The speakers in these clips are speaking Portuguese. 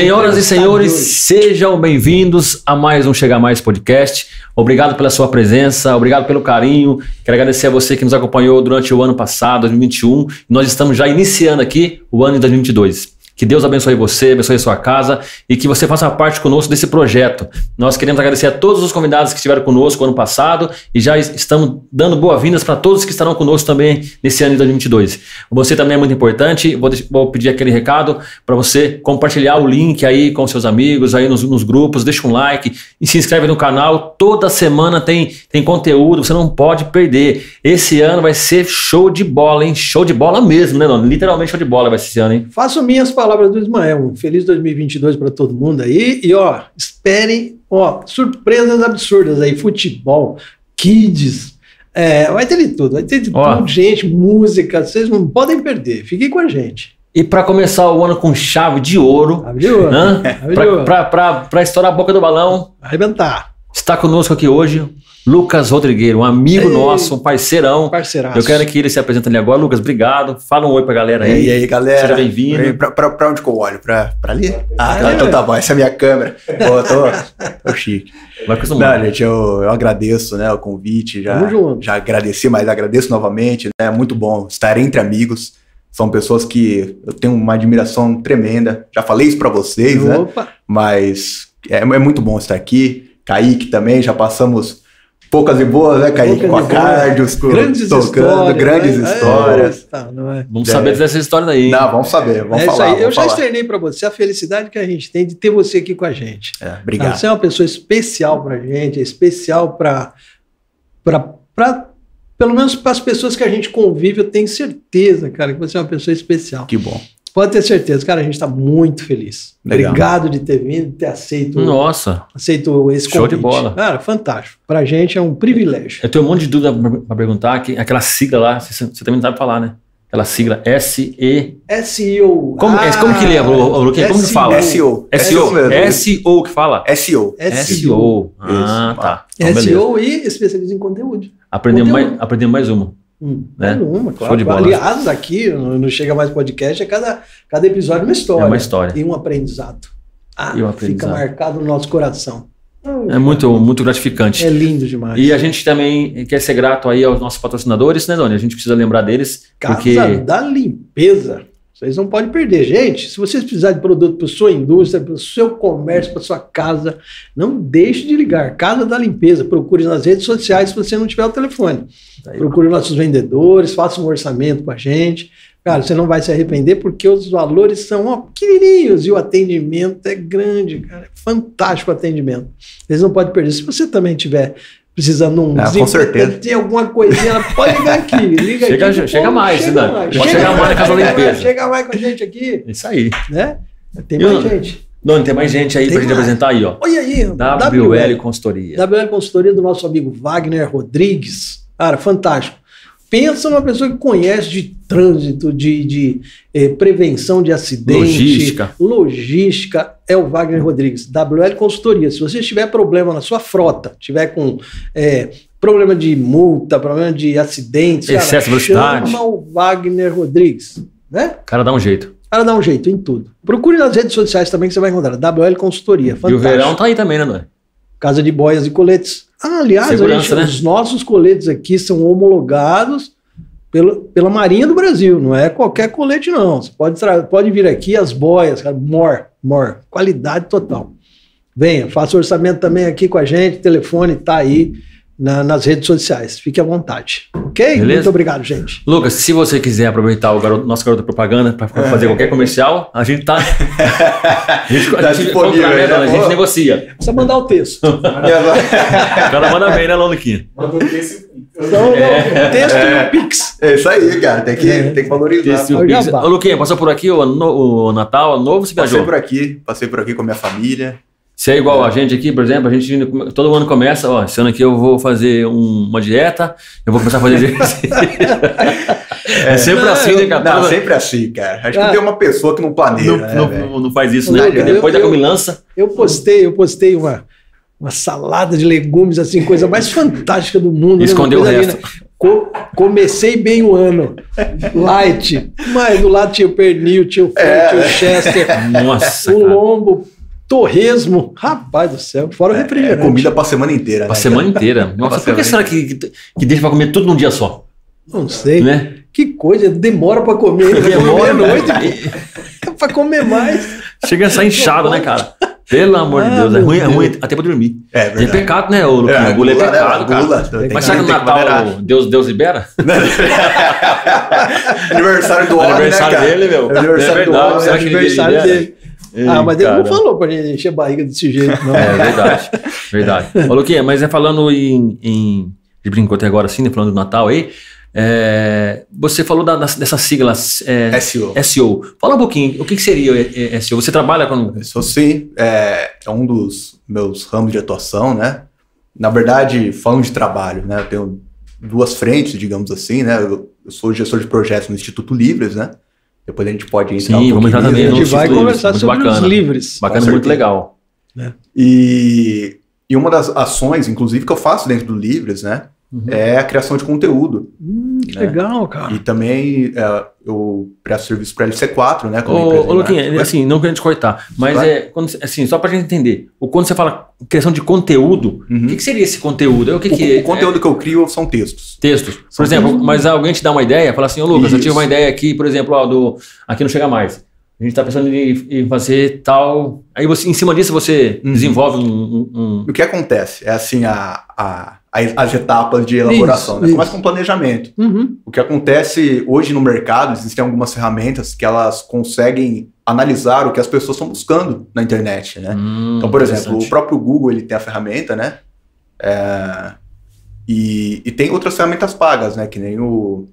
Senhoras e senhores, sejam bem-vindos a mais um Chega Mais Podcast. Obrigado pela sua presença, obrigado pelo carinho. Quero agradecer a você que nos acompanhou durante o ano passado, 2021. Nós estamos já iniciando aqui o ano de 2022. Que Deus abençoe você, abençoe sua casa e que você faça parte conosco desse projeto. Nós queremos agradecer a todos os convidados que estiveram conosco ano passado e já estamos dando boas-vindas para todos que estarão conosco também nesse ano de 2022. Você também é muito importante. Vou, vou pedir aquele recado para você compartilhar o link aí com seus amigos, aí nos, nos, grupos, deixa um like e se inscreve no canal. Toda semana tem, tem conteúdo, você não pode perder. Esse ano vai ser show de bola, hein? Show de bola mesmo, né, Dono? Literalmente show de bola vai ser esse ano, hein? Faço minhas palavras palavras do Ismael. Um feliz 2022 para todo mundo aí. E ó, esperem, ó, surpresas absurdas aí, futebol, kids, é, vai ter de tudo, vai ter de ó. tudo, gente, música, vocês não podem perder. Fiquem com a gente. E para começar o ano com chave de ouro, chave de ouro, para estourar a boca do balão, arrebentar. Está conosco aqui hoje Lucas Rodrigueiro, um amigo Ei, nosso, um parceirão. Parceiraço. Eu quero que ele se apresente ali agora. Lucas, obrigado. Fala um oi pra galera aí. E aí, galera. Seja bem-vindo. Pra, pra, pra, onde que eu olho? Pra, pra ali? Ah, tá, então tá bom. Essa é a minha câmera. Pô, tô, tô chique. Vai acostumar. Não, gente, eu, eu agradeço né, o convite. Já, já agradeci, mas agradeço novamente. Né, é muito bom estar entre amigos. São pessoas que eu tenho uma admiração tremenda. Já falei isso para vocês, né? Opa. né? Mas é, é muito bom estar aqui. Kaique também, já passamos poucas e boas, né, Kaique? com a Cardios, grandes tocando, histórias, grandes né? histórias. É, tá, é. Vamos é. saber dessa história daí. Não, vamos saber, vamos é falar. Isso aí. Eu já externei para você a felicidade que a gente tem de ter você aqui com a gente. É, obrigado. Você é uma pessoa especial para a gente, é especial para pelo menos para as pessoas que a gente convive, eu tenho certeza, cara, que você é uma pessoa especial. Que bom. Pode ter certeza, cara, a gente está muito feliz. Legal. Obrigado de ter vindo, de ter aceito. Nossa. Aceito esse Show convite. de bola. Cara, fantástico. Pra gente é um privilégio. Eu tenho um monte de dúvida para perguntar, que aquela sigla lá, você, você, também não sabe falar, né? Aquela sigla S-E. SEO. Como, ah, como que lembra, Luquinha? Como que fala? SEO. SEO. SEO que fala? SEO. SEO. Ah, tá. Então, SEO e especialista em conteúdo. Aprendemos mais, aprendemos mais uma. Hum, né? Uma, claro. Show de bola. Aliás, aqui no Chega Mais Podcast é cada, cada episódio uma história. É uma história. E um aprendizado. Ah, e um aprendizado. fica marcado no nosso coração. É muito, muito gratificante. É lindo demais. E a gente também quer ser grato aí aos nossos patrocinadores, né, Doni? A gente precisa lembrar deles. Casa porque... da Limpeza. Vocês não podem perder. Gente, se vocês precisarem de produto para sua indústria, para o seu comércio, para sua casa, não deixe de ligar. Casa da Limpeza. Procure nas redes sociais se você não tiver o telefone. Procure nossos vendedores, faça um orçamento com a gente. Cara, você não vai se arrepender porque os valores são ó, pequenininhos e o atendimento é grande, cara. É fantástico o atendimento. Eles não podem perder. Se você também tiver precisando um ah, com certeza. tem alguma coisinha, pode ligar aqui. Liga chega, aqui, chega pô, mais, chega mais. Pode chegar mais na casa da limpeza. Chega mais com a gente aqui. Isso aí. Né? Tem mais gente. Não, tem mais gente aí pra gente apresentar aí, ó. Olha aí. WL, WL Consultoria. WL Consultoria do nosso amigo Wagner Rodrigues. Cara, fantástico. Pensa numa pessoa que conhece de trânsito, de, de eh, prevenção de acidente. Logística. Logística é o Wagner Rodrigues, WL Consultoria. Se você tiver problema na sua frota, tiver com eh, problema de multa, problema de acidentes, excesso de velocidade, chama o Wagner Rodrigues. Né? O cara dá um jeito. O cara dá um jeito em tudo. Procure nas redes sociais também que você vai encontrar. WL Consultoria. Fantástico. E o verão tá aí também, né, Noé? Casa de boias e coletes ah, aliás, gente, né? os nossos coletes aqui são homologados pela, pela Marinha do Brasil, não é qualquer colete, não. Você pode, pode vir aqui as boias, cara, more, more, qualidade total. Venha, faça orçamento também aqui com a gente, o telefone está aí na, nas redes sociais. Fique à vontade. Ok? Beleza? Muito obrigado, gente. Lucas, se você quiser aproveitar o garoto, nosso garoto propaganda para fazer qualquer comercial, a gente tá. A gente, tá a gente, né? a gente negocia. Precisa mandar o texto. o cara manda bem, né, Loniquinho? Manda o texto. Não, não, texto é, e o Pix. É isso aí, cara. Tem que, é. tem que valorizar. Ô, Luquinha, passou por aqui o, o Natal, o novo, você viajou? Passei por aqui, passei por aqui com a minha família. Se é igual a gente aqui, por exemplo, a gente todo ano começa, ó, esse ano aqui eu vou fazer um, uma dieta, eu vou começar a fazer exercício. é, é, sempre não, assim, né, cara? Não, sempre assim, cara. Acho ah, que tem uma pessoa que não planeja. Não, né, não, não, faz isso, né? Porque depois eu, da comilança. Eu postei, eu postei uma. uma salada de legumes, assim, coisa mais fantástica do mundo. Né? Escondeu né? o resto. Co comecei bem o ano. Light. Mas do lado tinha o pernil, tinha o frango, é. tinha o chester. Nossa. O lombo, torresmo. Rapaz do céu. Fora o é, refrigerante. É comida pra semana inteira. Pra né? semana inteira. Nossa, por que será que, que deixa pra comer tudo num dia só? Não sei. Né? Que coisa, demora pra comer. Demora à noite. pra comer mais. Chega a sair inchado, né, cara? Pelo amor ah, de Deus, é ruim, é ruim até pra dormir. É verdade. Tem pecado, né, ô Luquinha? É, gula, é pecado, né? Gula. Mas será que no Natal Deus, Deus libera? aniversário do homem, Aniversário né, dele, meu. Aniversário é verdade. Do homem, será que aniversário dele. Ei, ah, mas cara. ele não falou pra gente encher a barriga desse jeito, não. É verdade, verdade. Ô, Luquinha, mas é falando em, em... De brincou até agora assim, né, falando do Natal aí, é, você falou da, dessa sigla é, SEO. SEO. Fala um pouquinho, o que, que seria o SEO? Você trabalha com. Isso sim, é, é, um dos meus ramos de atuação, né? Na verdade, falando de trabalho, né? Eu tenho duas frentes, digamos assim, né? Eu, eu sou gestor de projetos no Instituto Livres, né? Depois a gente pode entrar Sim, um vamos entrar também. A gente vai conversar sobre bacana. os livres. Bacana, muito legal. Né? E, e uma das ações, inclusive, que eu faço dentro do Livres, né? Uhum. é a criação de conteúdo. Hum, que né? legal, cara. E também é, eu presto serviço para LC4, né? Ô, ô Luquinha, assim, não querendo te cortar, mas é, quando, assim, só para a gente entender, o, quando você fala criação de conteúdo, uhum. o que, que, seria esse conteúdo? O, que, o, que o conteúdo é? que eu crio são textos. Textos. Por são exemplo, textos. mas alguém te dá uma ideia, fala assim, ô Lucas, Isso. eu tive uma ideia aqui, por exemplo, ó, do Aqui Não Chega Mais. A gente está pensando em, fazer tal. Aí você, em cima disso, você uhum. desenvolve um, um, um, O que acontece? É assim, a, a as etapas de elaboração. Isso, né? Começa com planejamento. Uhum. O que acontece hoje no mercado, existem algumas ferramentas que elas conseguem analisar o que as pessoas estão buscando na internet, né? Hum, então, por exemplo, o próprio Google ele tem a ferramenta, né? É, e, e, tem outras ferramentas pagas, né? Que nem o...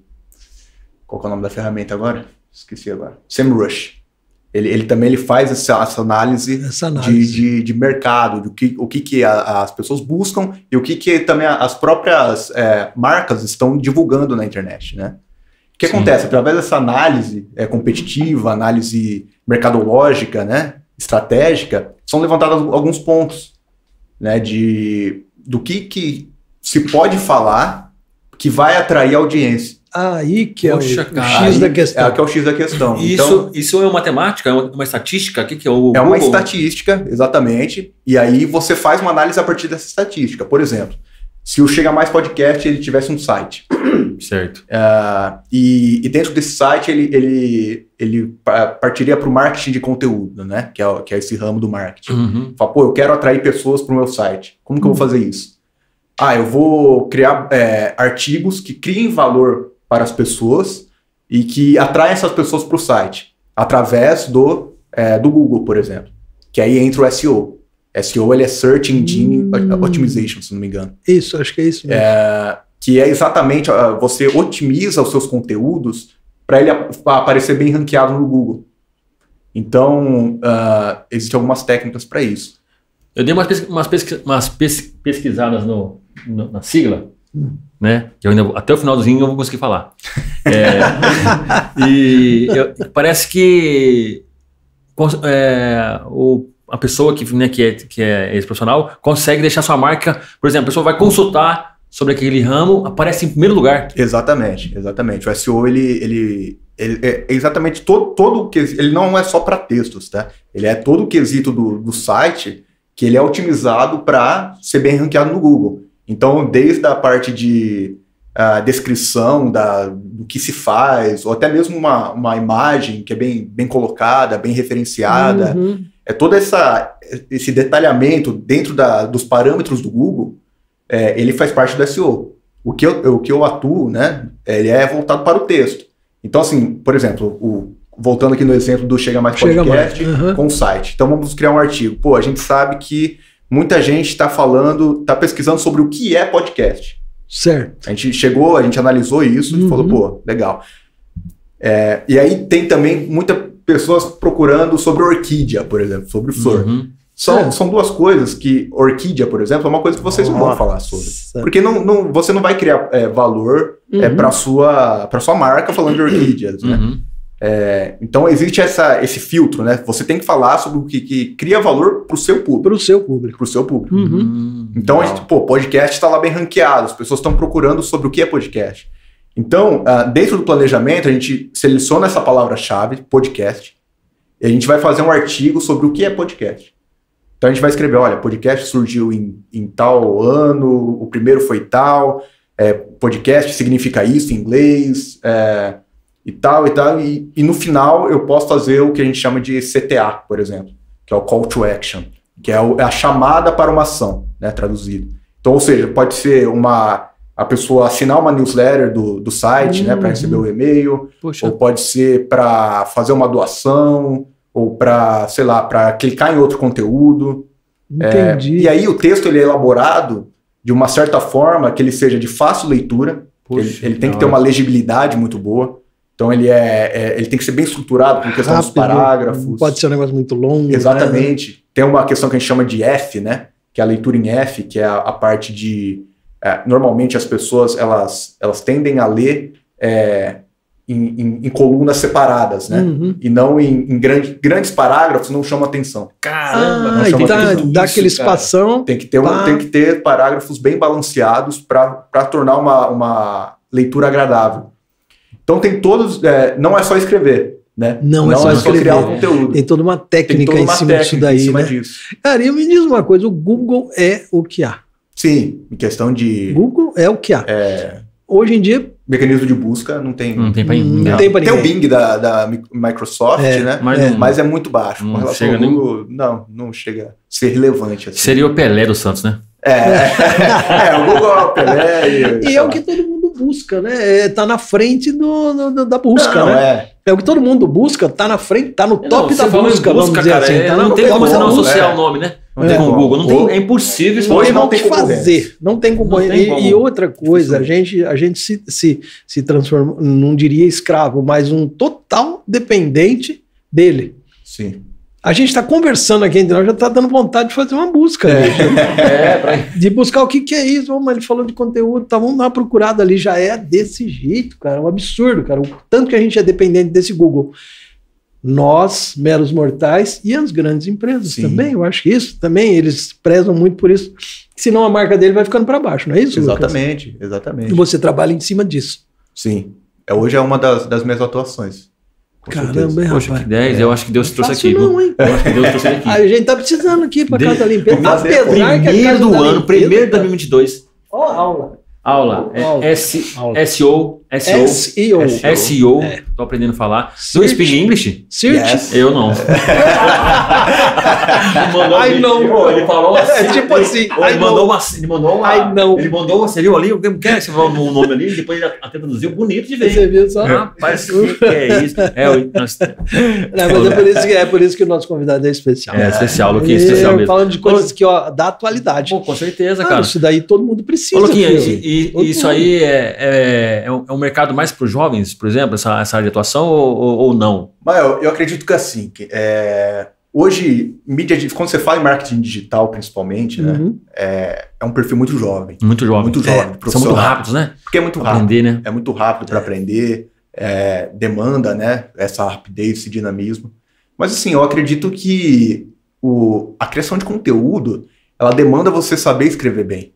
Qual é o nome da ferramenta agora? Esqueci agora. SEMrush. Ele, ele também ele faz essa, essa análise, essa análise. De, de, de, mercado, do que, o que, que a, as pessoas buscam e o que, que também as próprias é, marcas estão divulgando na internet, né? O que Sim. acontece? Através dessa análise é, competitiva, análise mercadológica, né, estratégica, são levantados alguns pontos né, de, do que, que se pode falar que vai atrair audiência. Aí que Poxa, é o, cara, o, X da questão. É, que é o X da questão. Isso, então, isso é uma matemática? É uma, uma estatística? O que, que é o É uma estatística, exatamente. E aí você faz uma análise a partir dessa estatística. Por exemplo, se o Chega Mais Podcast ele tivesse um site. Certo. Uh, e, e, dentro desse site ele, ele, ele partiria para o marketing de conteúdo, né? Que é, que é esse ramo do marketing. Uhum. Fala, pô, eu quero atrair pessoas para o meu site. Como que eu vou fazer isso? Ah, eu vou criar é, artigos que criem valor para as pessoas e que atraem essas pessoas para o site, através do, é, do Google, por exemplo. Que aí entra o SEO. SEO ele é Search Engine hum. Optimization, se não me engano. Isso, acho que é isso mesmo. É, que é exatamente, você otimiza os seus conteúdos para ele aparecer bem ranqueado no Google. Então, uh, existem algumas técnicas para isso. Eu dei umas, pesqu umas, pesqu umas pesquisadas no, no, na sigla, né? Eu ainda, até o finalzinho eu vou conseguir falar. É, e eu, parece que é, o, a pessoa que, né, que é, que é ex-profissional consegue deixar sua marca, por exemplo, a pessoa vai consultar sobre aquele ramo, aparece em primeiro lugar. Exatamente, exatamente. O SEO ele, ele, ele é exatamente todo, todo o que ele não é só para textos, tá? Ele é todo o quesito do, do site que ele é otimizado para ser bem ranqueado no Google. Então, desde a parte de uh, descrição da, do que se faz, ou até mesmo uma, uma imagem que é bem, bem colocada, bem referenciada, uhum. é todo essa, esse detalhamento dentro da, dos parâmetros do Google, é, ele faz parte do SEO. O que, eu, o que eu atuo, né, ele é voltado para o texto. Então, assim, por exemplo, o, voltando aqui no exemplo do Chega Mais Chega Podcast mais. Uhum. com o site. Então, vamos criar um artigo. Pô, a gente sabe que muita gente está falando, está pesquisando sobre o que é podcast. Certo. A gente chegou, a gente analisou isso uhum. e falou, pô, legal. É, e aí tem também muitas pessoas procurando sobre orquídea, por exemplo, sobre flor. Uhum. São, é. são duas coisas que, orquídea, por exemplo, é uma coisa que vocês não vão falar sobre. Porque não, não, você não vai criar é, valor é, uhum. é, para sua, sua marca falando de orquídeas, né? Uhum. É, então existe essa, esse filtro, né? Você tem que falar sobre o que, que cria valor para o seu público. Para o seu público. Para o seu público. Uhum. Hum, então, a gente, pô, podcast está lá bem ranqueado, as pessoas estão procurando sobre o que é podcast. Então, uh, dentro do planejamento, a gente seleciona essa palavra-chave, podcast, e a gente vai fazer um artigo sobre o que é podcast. Então a gente vai escrever, olha, podcast surgiu em, em tal ano, o primeiro foi tal, é, podcast significa isso em inglês, é, e tal e tal. E, e, no final eu posso fazer o que a gente chama de CTA, por exemplo, que é o Call to Action, que é, o, é a chamada para uma ação, né, traduzido. Então, ou seja, pode ser uma a pessoa assinar uma newsletter do, do site, uhum. né, para receber o e-mail, Poxa. ou pode ser para fazer uma doação, ou para, sei lá, para clicar em outro conteúdo. Entendi. É, e aí o texto ele é elaborado de uma certa forma que ele seja de fácil leitura, Poxa, ele, ele, tem que ter uma legibilidade muito boa. Então ele é, é, ele tem que ser bem estruturado com questão Rápido, dos parágrafos. Pode ser um negócio muito longo. Exatamente. Né? Tem uma questão que a gente chama de F, né? Que é a leitura em F, que é a, a parte de é, normalmente as pessoas elas, elas tendem a ler é, em, em, em, colunas separadas, né? Uhum. E não em, em grande, grandes parágrafos, não chama atenção. Caramba, ah, não dá, dá aquele espação. Tem que ter, um, tem que ter parágrafos bem balanceados para tornar uma, uma leitura agradável. Então tem todos, é, não é só escrever. Né? Não, não é só, é só criar um conteúdo. Tem toda uma técnica toda uma em cima técnica disso daí. Em cima né? disso. Cara, e me diz uma coisa: o Google é o que há. Sim, em questão de. Google é o que há. É... Hoje em dia, mecanismo de busca não tem. Não tem não, não tem, pra tem o Bing da, da Microsoft, é, né? Mas, é. mas é muito baixo. Não com relação chega ao Google, nem... não, não chega a ser relevante. Assim. Seria o Pelé do Santos, né? É, é o Google é o Pelé. E, e é o que todo mundo busca, né? É, tá na frente do, do da busca, não, né? É. é o que todo mundo busca, tá na frente, tá no top não, da busca, busca, vamos dizer cara, assim. É, tá não tem como você não associar o nome, né? Não tem com o Google, não tem, é impossível. Hoje não tem fazer, não tem como. E, e, outra coisa, a gente, a gente se, se, se transforma, não diria escravo, mas um total dependente dele. Sim. A gente está conversando aqui entre nós, já está dando vontade de fazer uma busca. É, é pra... De buscar o que, que é isso. Vamos, ele falou de conteúdo, tá, vamos dar uma procurada ali. Já é desse jeito, cara. É um absurdo, cara. O tanto que a gente é dependente desse Google nós, meros mortais, e as grandes empresas Sim. também. Eu acho que isso também, eles prezam muito por isso. Senão a marca dele vai ficando para baixo, não é isso? Exatamente, Lucas? exatamente. E você trabalha em cima disso. Sim. É, hoje é uma das, das minhas atuações. Caramba, hein, Poxa, que 10, é. eu acho que Deus trouxe aqui. Não, hein? Eu acho que Deus trouxe aqui. A gente tá precisando aqui para casa limpeza. Apesar primeiro que a do ano, primeiro de 2022. Ó, aula. Aula. É S, SEO. SEO. SEO. SEO. É. Tô aprendendo a falar. Do speak English? Search. Yes. Eu não. I know. Ele falou assim. É tipo assim. Ele mandou uma. Ele mandou uma. I know. Ele mandou uma. Você viu ali? Quer você falou o nome ali? Depois ele até traduziu bonito de ver. Você viu só? Rapaz, o que, é isso? É, nós... não, mas é por, isso que, é por isso que o nosso convidado é especial. É, especial, Luquinha, especial mesmo. Falando de coisas que, ó, da atualidade. Pô, com certeza, cara. Isso daí todo mundo precisa. Ô, Luquinha, e, e isso aí é, é, é, um, é um mercado mais para os jovens, por exemplo, essa, essa área de atuação, ou, ou não? Mas eu, eu acredito que assim, que, é, hoje, mídia, quando você fala em marketing digital, principalmente, né, uhum. é, é um perfil muito jovem. Muito jovem. Muito jovem. É, são muito rápidos, né? Porque é muito rápido. Aprender, né? É muito rápido para é. aprender, é, demanda, né, essa rapidez, esse dinamismo. Mas assim, eu acredito que o, a criação de conteúdo, ela demanda você saber escrever bem.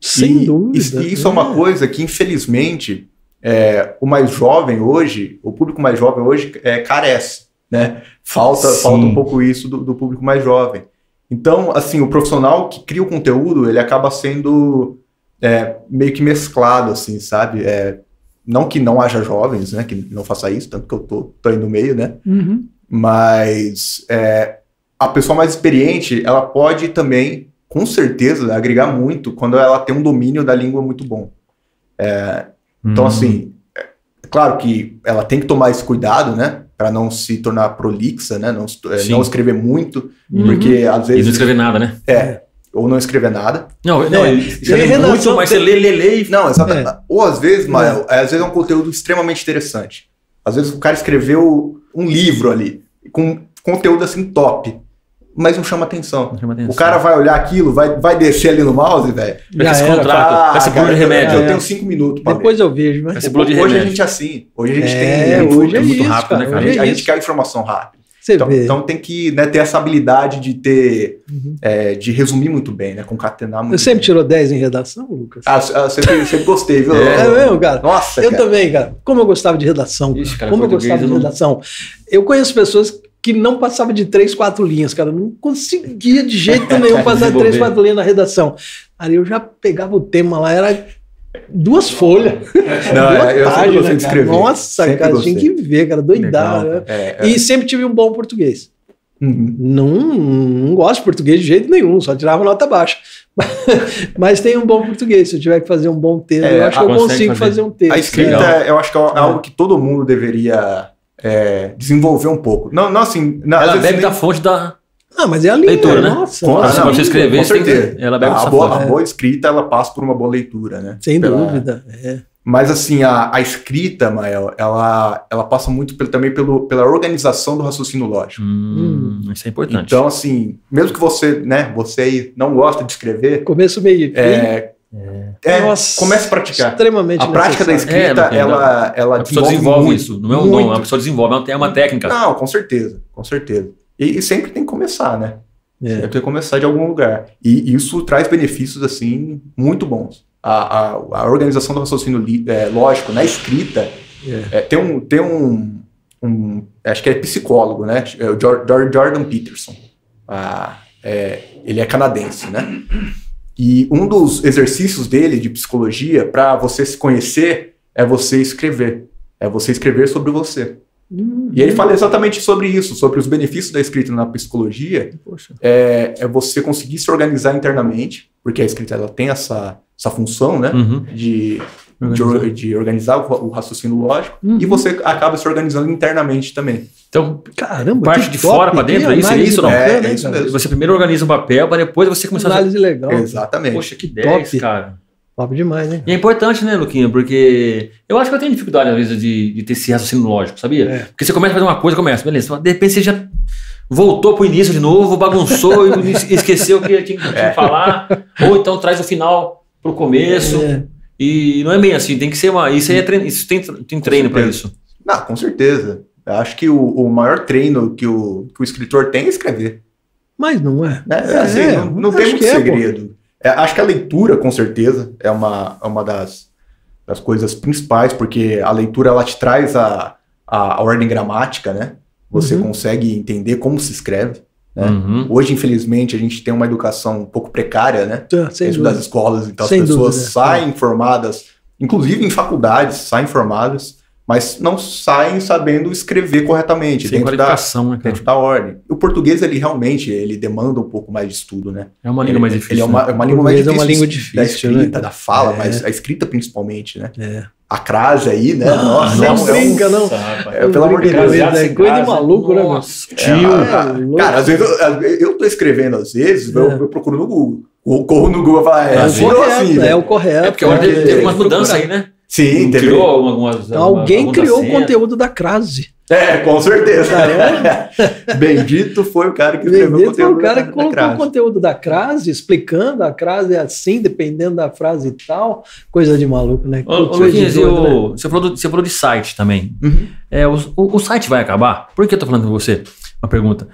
Sem e, dúvida. E isso é. é uma coisa que, infelizmente, é, o mais jovem hoje, o público mais jovem hoje é, carece, né? Falta, falta um pouco isso do, do, público mais jovem. Então, assim, o profissional que cria o conteúdo, ele acaba sendo é, meio que mesclado, assim, sabe? É, não que não haja jovens, né? Que não faça isso, tanto que eu tô, tô aí no meio, né? Uhum. Mas é, a pessoa mais experiente, ela pode também com certeza, agregar muito quando ela tem um domínio da língua muito bom. É, então, hum. assim, é, claro que ela tem que tomar esse cuidado, né? Para não se tornar prolixa, né? Não, é, não escrever muito, uhum. porque às vezes. E não escrever nada, né? É. Ou não escrever nada. Não, não, é, escrever muito, mas você lê, lê, lê e... Não, exatamente. É. Ou às vezes, mas, é. às vezes é um conteúdo extremamente interessante. Às vezes o cara escreveu um livro ali, com conteúdo assim top mas não chama atenção. Não chama atenção. O cara vai olhar aquilo, vai, vai descer ali no mouse, velho. Esse contrato, ah, essa de remédio. Eu, tenho cinco minutos. Depois eu vejo, mas. Esse hoje remédio. a gente é assim. Hoje a gente é, tem. Hoje é, muito isso, rápido, cara. né, cara? A gente, é a gente quer informação rápida. Então, então, tem que né, ter essa habilidade de ter, uhum. é, de resumir muito bem, né? Concatenar muito. Você sempre bem. tirou 10 em redação, Lucas? Ah, sempre, sempre gostei, viu? É, é mesmo, cara? Nossa, Eu cara. também, cara. Como eu gostava de redação. Ixi, cara, como eu gostava de não... redação. Eu conheço pessoas que não passava de três, quatro linhas, cara. Não conseguia de jeito nenhum passar de três, quatro linhas na redação. Aí eu já pegava o tema lá, era duas folhas. Não, duas eu páginas, sempre escrever. Nossa, sempre cara, gostei. tinha que ver, cara, doidado. Né? É, é. E sempre tive um bom português. Uhum. Não, não gosto de português de jeito nenhum, só tirava nota baixa. Mas tem um bom português. Se eu tiver que fazer um bom texto, é, eu acho que eu consigo fazer. fazer. um texto. A escrita, eu acho que é, é algo que todo mundo deveria é, desenvolver um pouco. Não, não assim. Não, ela bebe nem... da fonte da. Ah, mas é a linha, leitura, né? Nossa, com, nossa, você escrever, com certeza. Que, ela bebe a, boa, a boa escrita, ela passa por uma boa leitura, né? Sem Pela... dúvida. É. Mas assim, a, a escrita, Mael, ela, ela passa muito pelo, também pelo, pela organização do raciocínio lógico. Hum, isso é importante. Então, assim, mesmo que você, né, você não gosta de escrever. Começo, meio é. É Nossa, comece a praticar. Extremamente A prática da escrita, é, ela, ela a pessoa desenvolve muito, isso. Não é um dom, a pessoa desenvolve, é uma técnica. Não, com certeza, com certeza. E, e sempre tem que começar, né? É. Sempre tem que começar de algum lugar. E isso traz benefícios, assim, muito bons. A, a, a organização do raciocínio é, lógico na escrita é. é, tem um... Tem um, um acho que é psicólogo, né? É o Jordan Peterson. Ah, é, ele é canadense, né? E um dos exercícios dele de psicologia para você se conhecer é você escrever. É você escrever sobre você. Uhum. E ele fala exatamente sobre isso, sobre os benefícios da escrita na psicologia. É, é, você conseguir se organizar internamente, porque a escrita ela tem essa, essa função né, uhum. de. De, de, organizar o, o raciocínio lógico, uhum. e você acaba se organizando internamente também. Então, caramba, parte de fora para dentro, é isso, é isso não? É, é isso mesmo. Você primeiro organiza um papel para depois você começar análise a... legal. Exatamente. Poxa, que 10, Top. cara. Top demais, né? E é importante, né, Luquinha? Porque eu acho que eu tenho dificuldade, às vezes, de, de ter esse raciocínio lógico, sabia? É. Porque você começa a fazer uma coisa, começa, beleza. De repente você já voltou pro início de novo, bagunçou e esqueceu o que tinha que é. falar. Ou então traz o final pro começo. É. E não é bem assim, tem que ser uma. Isso aí é treino, isso tem, tem treino para isso. Não, com certeza. Eu acho que o, o maior treino que o, que o escritor tem é escrever. Mas não é. é, é assim, não, não tem muito é, segredo. É, acho que a leitura, com certeza, é uma, é uma das, das coisas principais, porque a leitura ela te traz a, a, a ordem gramática, né? Você uhum. consegue entender como se escreve. Né? Uhum. Hoje, infelizmente, a gente tem uma educação um pouco precária, né? Tá, Dentro das escolas, então Sem as pessoas dúvida. saem formadas, inclusive em faculdades, saem formadas mas não saem sabendo escrever corretamente Sem dentro, da, né, dentro da ordem. O português, ele realmente ele demanda um pouco mais de estudo, né? É uma língua ele, mais difícil. Ele é uma, né? é uma língua mais difícil. É uma língua difícil, da escrita, né? da fala, é. mas a escrita principalmente, né? É. A crase aí, né? Ah, nossa, não, não brinca, não. É, pelo amor de Deus. É coisa de maluco, né, Tio. É, cara, às vezes eu, eu tô escrevendo, às vezes, eu, eu procuro no Google. Eu corro no Google e falo, é, é, assim, correto, assim, é o correto. É porque agora teve, teve umas mudanças aí, né? Sim, teve. Criou algumas. Alguém algumas criou o conteúdo da crase. É, com certeza. É. Bendito foi o cara que escreveu Bendito o conteúdo. Foi o cara que colocou o conteúdo da crase, explicando a crase é assim, dependendo da frase e tal. Coisa de maluco, né? Ô, ô Luquinhas, né? você, falou do, você falou de site também. Uhum. É, o, o, o, site vai acabar? Por que eu tô falando com você? Uma pergunta.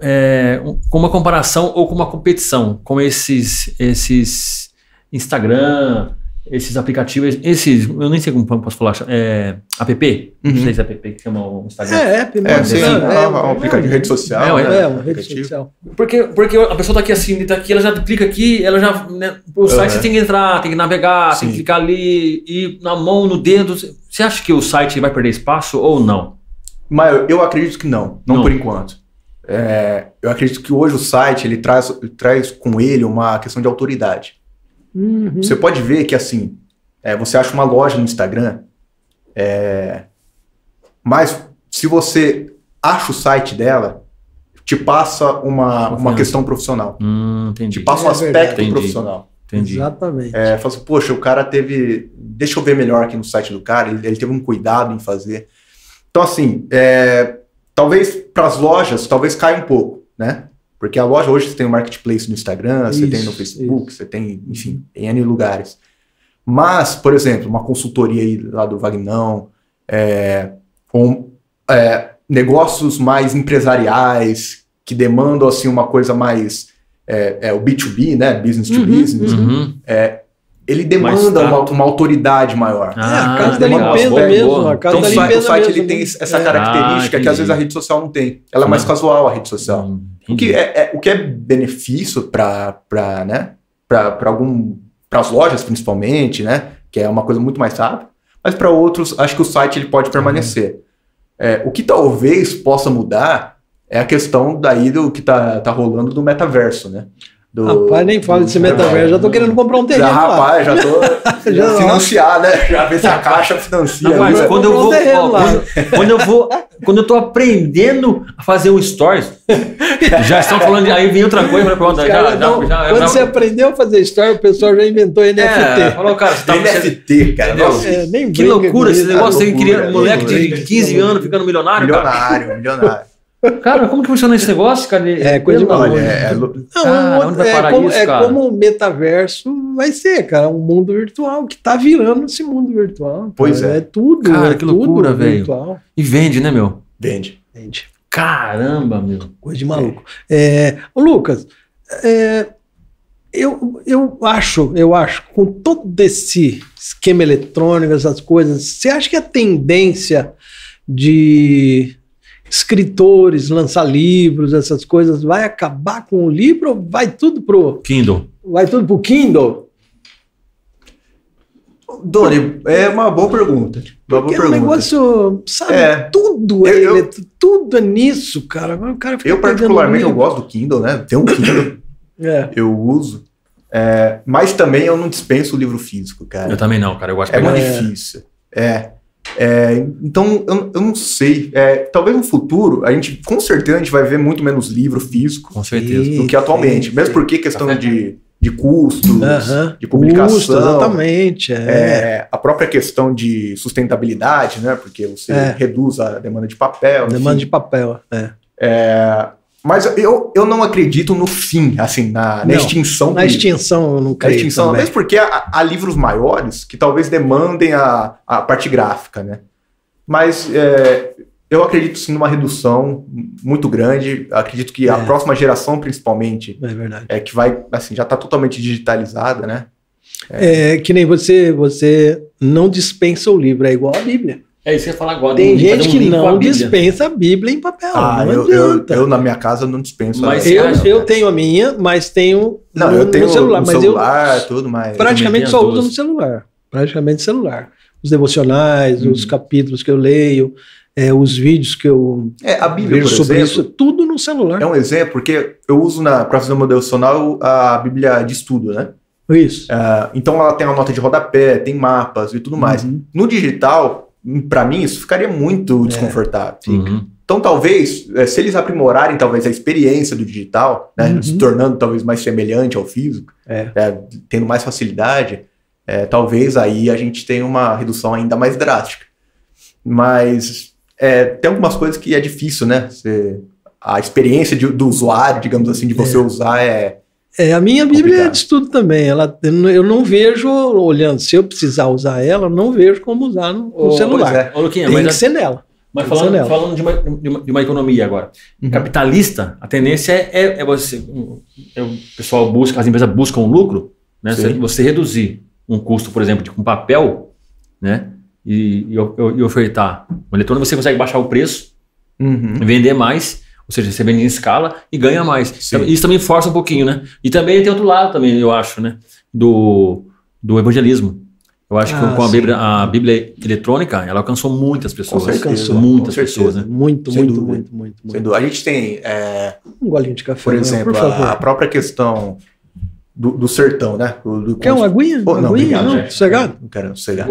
É, com uma comparação ou com uma competição com esses, esses Instagram esses aplicativos, esses, eu nem sei como posso falar, é, app? Uhum. Não sei se é app que chama o Instagram. É, app mesmo. É, sim, é, é, é, um aplicativo de rede social. É, né? é uma rede social. Porque, porque a pessoa tá aqui assim, tá aqui, ela já clica aqui, ela já, né, o site uhum. você tem que entrar, tem que navegar, sim. tem que clicar ali, e na mão, no dedo, você acha que o site vai perder espaço ou não? Mas eu acredito que não, não, não. por enquanto. É, eu acredito que hoje o site ele traz, traz com ele uma questão de autoridade. Uhum. Você pode ver que assim, é, você acha uma loja no Instagram, é, mas se você acha o site dela, te passa uma, uma questão profissional. Hum, te passa um é aspecto entendi. profissional. Entendi. Exatamente. É, fala assim, poxa, o cara teve. Deixa eu ver melhor aqui no site do cara, ele, ele teve um cuidado em fazer. Então, assim, é, talvez para as lojas, talvez caia um pouco, né? Porque a loja hoje você tem o um marketplace no Instagram, isso, você tem no Facebook, isso. você tem, enfim, em N lugares. Mas, por exemplo, uma consultoria aí lá do Vagnão, é, um, é, negócios mais empresariais, que demandam assim uma coisa mais é, é o B2B, né? Business to uhum, business. Uhum. É, ele demanda uma, uma, autoridade maior. Ah, é, a casa da limpeza boa, mesmo. Boa. A casa então, da limpeza o site mesmo, ele tem essa é. característica ah, que às vezes a rede social não tem. Ela é mais casual, a rede social. Hum, o, que é, é, o que é benefício para né, algum para as lojas principalmente, né, que é uma coisa muito mais rápida, mas para outros acho que o site ele pode permanecer. Uhum. É, o que talvez possa mudar é a questão daí do que tá, tá rolando do metaverso, né? Do, rapaz, nem fala desse metaverso, já tô querendo comprar um terreno. Já, rapaz, já tô. já financiar, né? Já ver se a caixa financia. Rapaz, quando eu vou. Um ó, quando, quando, eu vou. Quando eu tô aprendendo a fazer um stories, já estão falando. De, aí vem outra coisa, pronto. Já, já, já, já, quando você aprendeu a fazer story, o pessoal já inventou NFT. É, falou, cara, você tá NFT, cara. É, nem que loucura esse negócio. Você queria moleque de 15 anos ficando milionário. Milionário, milionário. Cara, como que funciona esse negócio, cara? É coisa de maluco. É, é, não, cara, onde vai é parar como, isso, é cara? como o metaverso vai ser, cara, um mundo virtual que tá virando esse mundo virtual. Pois é. É tudo. Cara, é que loucura, velho. E vende, né, meu? Vende. Vende. Caramba, meu. Coisa de maluco. É. Ô, Lucas, é, eu, eu acho, eu acho, com todo esse esquema eletrônico, essas coisas, você acha que a tendência de escritores, lançar livros, essas coisas, vai acabar com o livro ou vai tudo pro Kindle? Vai tudo pro Kindle? Doni, é uma boa pergunta. Uma boa é um negócio, sabe, é. tudo é, eu, tudo é nisso, cara. O cara eu particularmente eu gosto do Kindle, né? Tem um Kindle, é. eu uso. É, mas também eu não dispenso o livro físico, cara. Eu também não, cara. Eu gosto É muito difícil. É. É, então, eu, eu, não sei. É, talvez no futuro, a gente, com certeza, a gente vai ver muito menos livro físico com certeza. do que atualmente. Mesmo porque questão de, de custos, de publicação. Custo, exatamente. É. é. a própria questão de sustentabilidade, né? Porque você é. reduz a demanda de papel. Demanda enfim. de papel, é. Mas eu, eu não acredito no fim, assim, na, na extinção. Na extinção eu não creio. Na extinção, também. mesmo porque há, há, livros maiores que talvez demandem a, a parte gráfica, né? Mas é, eu acredito sim numa redução muito grande. Acredito que é. a próxima geração, principalmente, é, é que vai, assim, já está totalmente digitalizada, né? É. é. que nem você, você não dispensa o livro, é igual a Bíblia. É isso que eu ia falar agora. Tem gente um que não a dispensa a Bíblia em papel. Ah, não eu, eu, eu, na minha casa não dispenso. Mas eu, eu tenho a minha, mas tenho não, no, eu tenho no celular. No mas celular, eu tudo mais. Praticamente só uso no celular. Praticamente celular. Os devocionais, hum. os capítulos que eu leio, é, os vídeos que eu é, a Bíblia, vejo sobre exemplo, isso, tudo no celular. É um exemplo, porque eu uso na para fazer uma devocional a Bíblia de estudo, né? Isso. Uh, então ela tem uma nota de rodapé, tem mapas e tudo mais. Uhum. No digital, para mim, isso ficaria muito é, desconfortável. Uhum. Então, talvez, é, se eles aprimorarem talvez a experiência do digital, né, uhum. se tornando talvez mais semelhante ao físico, é. É, tendo mais facilidade, é, talvez aí a gente tenha uma redução ainda mais drástica. Mas é, tem algumas coisas que é difícil, né? Você, a experiência de, do usuário, digamos assim, de você usar é, é, a minha Bíblia complicado. é de estudo também. Ela, eu não vejo, olhando, se eu precisar usar ela, não vejo como usar no, no celular. É. Ô, Luquinha, Tem que ser nela. Mas falando, falando de, uma, de, uma, de, uma, economia agora, uhum. capitalista, a tendência é, é, é você. É, o pessoal busca, as empresas buscam lucro, né? Você, você, reduzir um custo, por exemplo, de um papel, né? E, e, e ofertar um eletrônico, você consegue baixar o preço, uhum. vender mais ou seja, você vende em escala e ganha mais. Sim. Isso também força um pouquinho, né? E também tem outro lado também, eu acho, né? Do, do evangelismo. Eu acho ah, que com a Bíblia, a Bíblia, eletrônica, ela alcançou muitas pessoas. Com certeza, muitas com pessoas, né? Muito, muito, muito, muito, muito, muito. A gente tem. É, um golinho de café. Por exemplo, por a, a, própria questão do, do sertão, né? Do, do Quer uma aguinha? Oh, não, aguinha? Obrigado, não, sossegado? Não quero sossegar.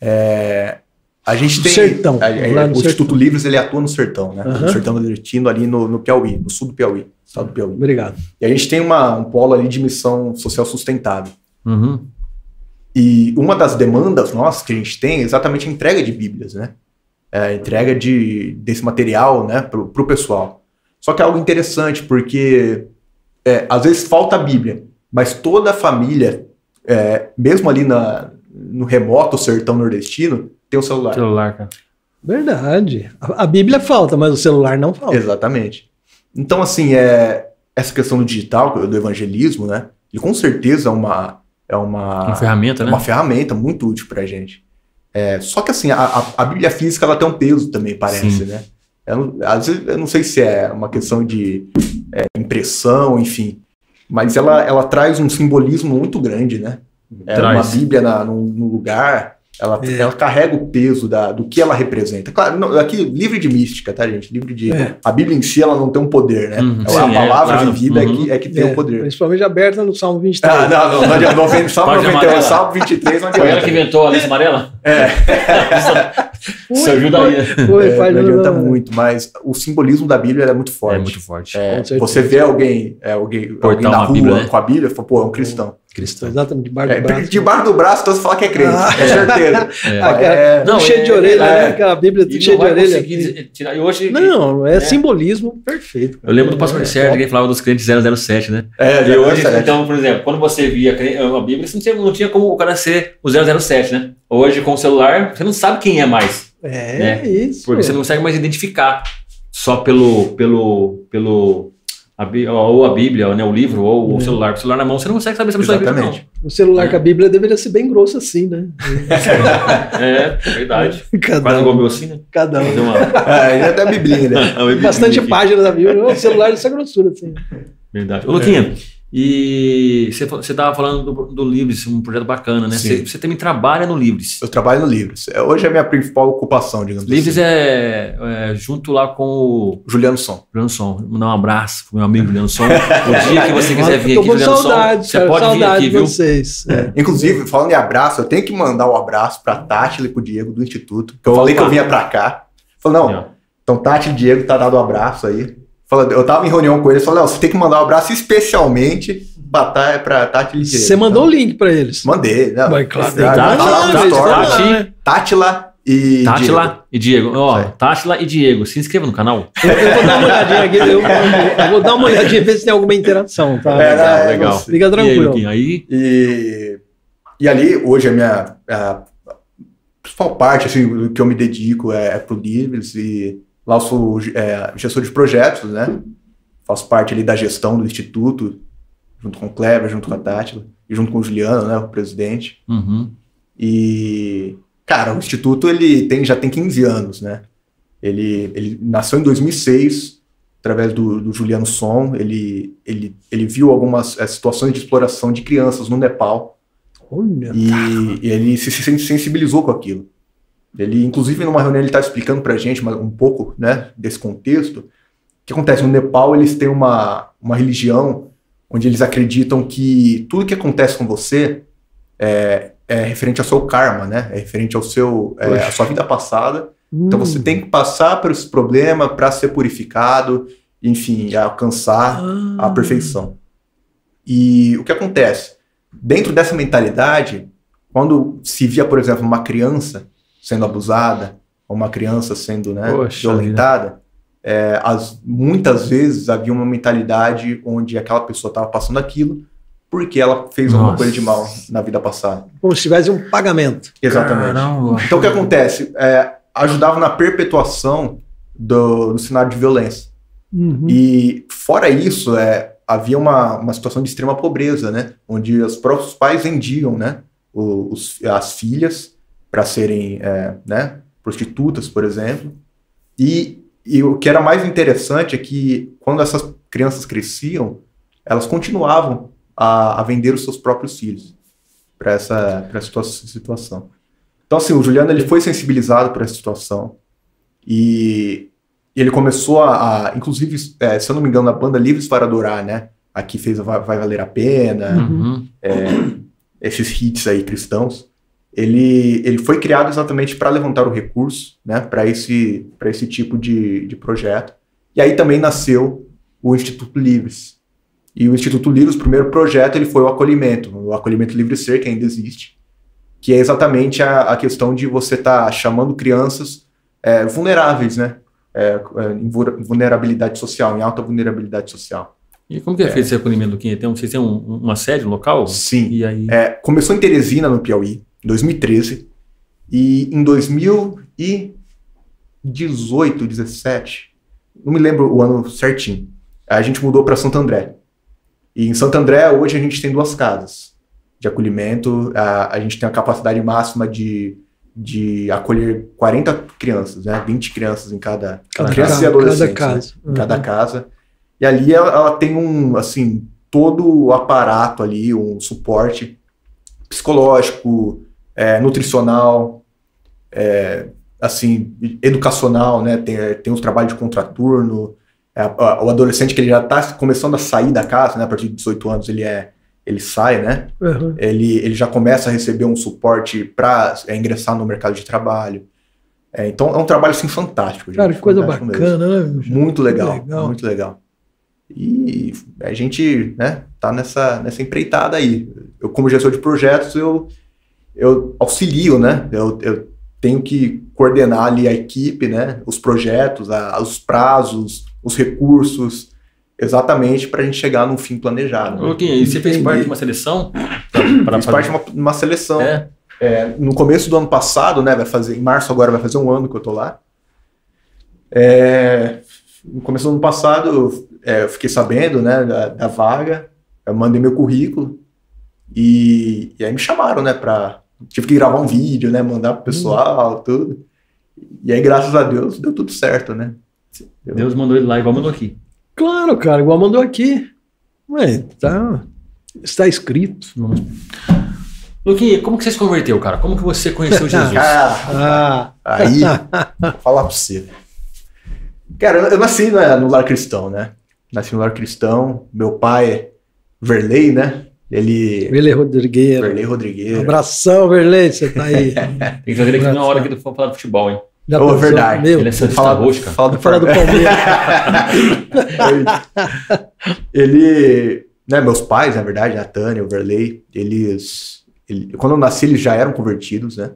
É, a gente tem. Sertão. A, a, o sertão. Instituto Livres ele atua no sertão, né? Uhum. No sertão nordestino, ali no, no Piauí, no sul do Piauí, estado do Piauí. Obrigado. E a gente tem uma, um polo ali de missão social sustentável. Uhum. E uma das demandas nossas que a gente tem é exatamente a entrega de Bíblias, né? É, a entrega de, desse material né, para o pessoal. Só que é algo interessante, porque é, às vezes falta a Bíblia, mas toda a família, é, mesmo ali na, no remoto sertão nordestino, tem o celular. Celular, cara. Verdade. A, a Bíblia falta, mas o celular não falta. Exatamente. Então, assim, é, essa questão do digital, do evangelismo, né? E com certeza é uma. É uma, uma ferramenta, né? Uma ferramenta muito útil pra gente. É, só que assim, a, a, Bíblia física ela tem um peso também, parece, Sim. né? Eu, às vezes eu não sei se é uma questão de é, impressão, enfim. Mas ela, ela traz um simbolismo muito grande, né? É traz. uma Bíblia na, num, num lugar ela, é. ela carrega o peso da, do que ela representa. Claro, não, aqui livre de mística, tá, gente? Livre de. É. A Bíblia em si ela não tem um poder, né? Uhum. A, Sim, palavra é, claro. vivida uhum. é, que, é que tem o é, um poder. Principalmente aberta no Salmo 23. Ah, não, não, não adianta. Não vem, Salmo 91, Salmo 23 não adianta. Foi ela que inventou a lista amarela? É. Isso ajudaria. Foi, é, não adianta muito, mas o simbolismo da Bíblia é muito forte. É muito forte. É, você vê alguém, é, alguém, alguém na rua Bíblia, né? com a Bíblia, fala, pô, é um cristão cristão. Exatamente, debaixo é, do braço. Debaixo do braço, todos falam que é crente, ah. é certeza. É. é, não, cheio de orelha, né? Aquela Bíblia cheia de orelha. Tirar. E hoje, não, é, simbolismo perfeito. Eu lembro do pastor Sérgio que falava dos crentes 007, né? É, e hoje, então, por exemplo, quando você via a Bíblia, você não tinha, não tinha como o cara ser o 007, né? Hoje, com o celular, você não sabe quem é mais. É, né? isso. Porque você não consegue mais identificar só pelo, pelo, pelo a, ou a Bíblia, né, o livro, ou o é. celular. Com o celular na mão, você não consegue saber se a pessoa é Bíblia não. O celular é. com a Bíblia deveria ser bem grosso assim, né? é, verdade. Cada Quase um. igual meu assim, né? Cada um. Uma... é, até a Bíblia, né? Bastante páginas da Bíblia. O celular dessa grossura, assim. Verdade. Ô, Luquinha, e você estava falando do, do Livres, um projeto bacana, né? Você também trabalha no Livres. Eu trabalho no Livres. É, hoje é a minha principal ocupação, digamos Livres assim. é, é, junto lá com o Juliano Som. Juliano Som. Mandar um abraço pro meu amigo Juliano Som. o dia que você quiser vir aqui, Juliano saudade, Som, você pode saudade vir aqui, viu? Vocês. É. Inclusive, falando em abraço, eu tenho que mandar um abraço pra Tati e pro Diego do Instituto. Que eu falei que eu vinha pra cá. Falei, não, então Tati e Diego tá dando um abraço aí. Eu tava em reunião com eles, falei, você tem que mandar um abraço especialmente pra, pra Tati Você mandou o link pra eles? Mandei. Não, Mas, claro, Tati, Tátila e Tátila Diego. e Diego. Ó, oh, Tátila e Diego, se inscreva no canal. Eu, eu vou dar uma olhadinha aqui, eu, eu, vou dar uma olhadinha ver se tem alguma interação, tá? É, legal, legal. Fica tranquilo. E aí, e, e ali, hoje, a minha a principal parte assim, do que eu me dedico é, é pro Livres e Lá eu sou é, gestor de projetos, né? Faço parte ali da gestão do instituto, junto com o Kleber, junto com a Tátila, e junto com o Juliano, né, o presidente. Uhum. E, cara, o instituto ele tem, já tem 15 anos, né? Ele, ele nasceu em 2006, através do, do Juliano Som. Ele, ele, ele viu algumas é, situações de exploração de crianças no Nepal. Olha, e, e ele se sensibilizou com aquilo. Ele, inclusive, numa reunião, ele está explicando para a gente um pouco né, desse contexto. O que acontece? No Nepal, eles têm uma, uma religião onde eles acreditam que tudo que acontece com você é, é referente ao seu karma, né? É referente ao seu, é, à sua vida passada. Hum. Então você tem que passar por esse problema para ser purificado, enfim, alcançar ah. a perfeição. E o que acontece? Dentro dessa mentalidade, quando se via, por exemplo, uma criança sendo abusada, ou uma criança sendo né, violentada, é, as, muitas vezes havia uma mentalidade onde aquela pessoa estava passando aquilo porque ela fez Nossa. alguma coisa de mal na vida passada. Como se tivesse um pagamento. Exatamente. Caramba. Então o que acontece? É, ajudava na perpetuação do, do cenário de violência. Uhum. E fora isso, é, havia uma, uma situação de extrema pobreza, né? Onde os próprios pais vendiam né, os, as filhas para serem é, né, prostitutas, por exemplo. E, e o que era mais interessante é que quando essas crianças cresciam, elas continuavam a, a vender os seus próprios filhos para essa, essa situação. Então, assim, o Juliano ele foi sensibilizado por essa situação e ele começou a, a inclusive, é, se eu não me engano, a banda Livres para Adorar, né? Aqui fez Vai, Vai Valer a Pena, uhum. é, esses hits aí cristãos ele, ele foi criado exatamente para levantar o recurso né, para esse, esse tipo de, de projeto. E aí também nasceu o Instituto Livres. E o Instituto Livres, o primeiro projeto, ele foi o acolhimento, o acolhimento livre ser, que ainda existe, que é exatamente a, a questão de você estar tá chamando crianças é, vulneráveis, né? é, em vulnerabilidade social, em alta vulnerabilidade social. E como que é, é. feito esse acolhimento, Luquinha? Tem, vocês têm um, uma sede local? Sim. E aí... É, começou em Teresina, no Piauí, 2013. E em 2018, 17, não me lembro o ano certinho, a gente mudou para Santo André. E em Santo André, hoje a gente tem duas casas de acolhimento. A, a gente tem a capacidade máxima de, de acolher 40 crianças, né? 20 crianças em cada, cada criança e adolescente. Cada casa. Né? Em cada uhum. casa. E ali ela, ela, tem um, assim, todo o aparato ali, um suporte psicológico, é, nutricional, é, assim, educacional, né? Tem, tem os trabalhos de contraturno, é, o adolescente que ele já está começando a sair da casa, né? A partir de 18 anos ele é ele sai, né? Uhum. Ele, ele já começa a receber um suporte para é, ingressar no mercado de trabalho. É, então é um trabalho assim fantástico. Gente, Cara, que coisa bacana, né? Muito legal, legal, muito legal. E a gente, né, tá nessa, nessa empreitada aí. Eu, como gestor de projetos, eu, eu auxilio, né? Eu, eu tenho que coordenar ali a equipe, né? Os projetos, a, os prazos, os recursos, exatamente para a gente chegar num fim planejado. Né? e você fez parte de uma seleção? Pra, Fiz parte de uma, uma seleção. É. É, no começo do ano passado, né? Vai fazer, em março agora vai fazer um ano que eu tô lá. É, no começo do ano passado, é, eu fiquei sabendo né, da, da, vaga, eu mandei meu currículo e, e aí me chamaram, né, para tive que gravar um vídeo, né, mandar pro pessoal, hum. tudo. E aí, graças a Deus, deu tudo certo, né? Deu... Deus mandou ele lá igual mandou aqui. Claro, cara, igual mandou aqui. Ué, tá, está escrito. Luquinha, como que você se converteu, cara? Como que você conheceu Jesus? ah, aí, vou falar pra você. Cara, eu nasci né, no lar cristão, né? Nasci no lar cristão. Meu pai, é Verley, né? Ele. Verley Rodrigueira. Verley Rodrigueira. abração, Verley, você tá aí. Tem que fazer aqui na hora que tu for falar de futebol, hein? Já oh, verdade. Meu, ele é Santista fala, Rosca. Fala do, fala do Palmeiras. ele, né, meus pais, na verdade, a Tânia, o Verley, eles, ele, quando eu nasci, eles já eram convertidos, né?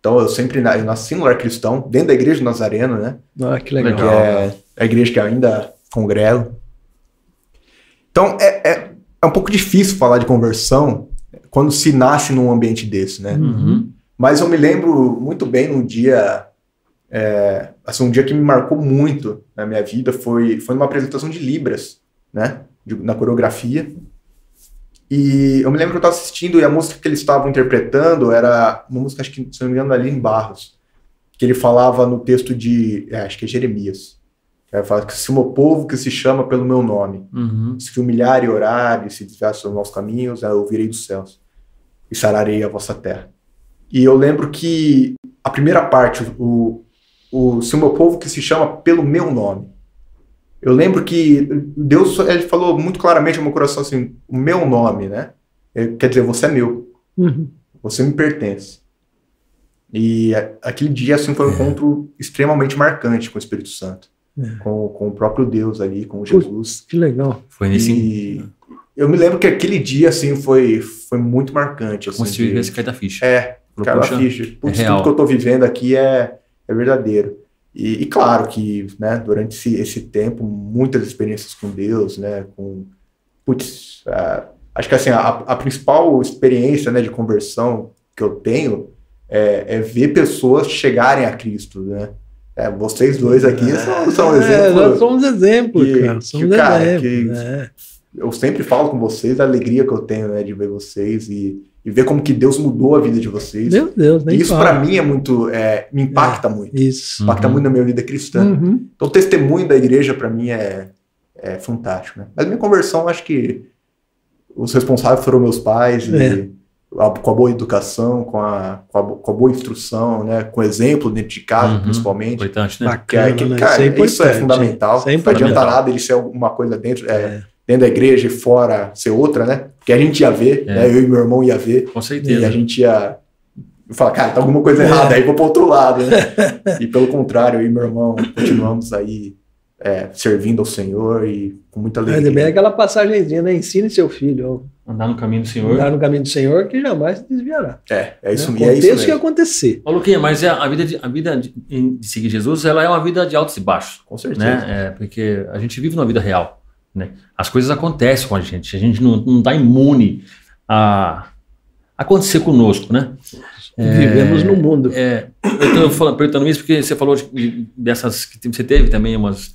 Então eu sempre eu nasci no lar cristão, dentro da igreja do Nazareno, né? Ah, que legal. Que é a igreja que ainda congrego. Então é, é, é, um pouco difícil falar de conversão quando se nasce num ambiente desse, né? Uhum. Mas eu me lembro muito bem num dia é, assim, um dia que me marcou muito na minha vida foi, foi uma apresentação de Libras, né? De, na coreografia. E eu me lembro que eu estava assistindo e a música que eles estavam interpretando era uma música, acho que, se não me engano, ali em Barros, que ele falava no texto de, é, acho que é Jeremias, que fala que se o meu povo que se chama pelo meu nome, uhum. se humilhar e orar e se desviar dos nossos caminhos, eu virei dos céus e sararei a vossa terra. E eu lembro que a primeira parte, o, o se o meu povo que se chama pelo meu nome. Eu lembro que Deus ele falou muito claramente no meu coração assim, o meu nome, né? Quer dizer, você é meu. Uhum. Você me pertence. E aquele dia assim foi um é. encontro extremamente marcante com o Espírito Santo, é. com, com o próprio Deus ali, com Jesus. que legal. Foi nesse e eu me lembro que aquele dia assim foi foi muito marcante. Como assim, se tivesse caído a ficha. É, caiu a ficha. Putz, é tudo que eu tô vivendo aqui é é verdadeiro. E, e claro que, né, durante esse, esse, tempo, muitas experiências com Deus, né, com, putz, uh, acho que assim, a, a, principal experiência, né, de conversão que eu tenho é, é ver pessoas chegarem a Cristo, né, é, vocês dois aqui é, são, são é, exemplos. Nós somos exemplos, cara. Somos que, cara, exemplos, que é. Eu sempre falo com vocês a alegria que eu tenho né, de ver vocês e, e ver como que Deus mudou a vida de vocês. Meu Deus, nem Isso para mim é muito, é, me impacta é, muito. Isso. Impacta uhum. muito na minha vida cristã. Uhum. Então o testemunho da igreja para mim é, é fantástico. Né? Mas minha conversão, acho que os responsáveis foram meus pais e é. Com a boa educação, com a, com a, com a, boa instrução, né? com exemplo dentro de casa, uhum. principalmente. Importante, né? Bacana, que, né? Cara, isso, é isso é fundamental. Isso é não adianta nada ele ser alguma coisa dentro. É, dentro da igreja e fora ser outra, né? Porque a gente ia ver, é. né? Eu e meu irmão ia ver. Com certeza. E a gente ia falar, cara, tá alguma coisa errada, é. aí vou pro outro lado, né? e pelo contrário, eu e meu irmão continuamos aí é, servindo ao Senhor e com muita alegria. É bem aquela passagemzinha, né? Ensine seu filho. Andar no caminho do Senhor. Andar no caminho do Senhor que jamais se desviará. É, é isso, né? é isso mesmo. que acontecer. Ô, Luquinha, mas é a vida, de, a vida de, de, seguir Jesus, ela é uma vida de altos e baixos. Com certeza. Né? É, porque a gente vive numa vida real. Né? As coisas acontecem com a gente. A gente não está imune a acontecer conosco, né? Vivemos é, no mundo. É, eu estou perguntando isso porque você falou de, dessas que você teve também umas.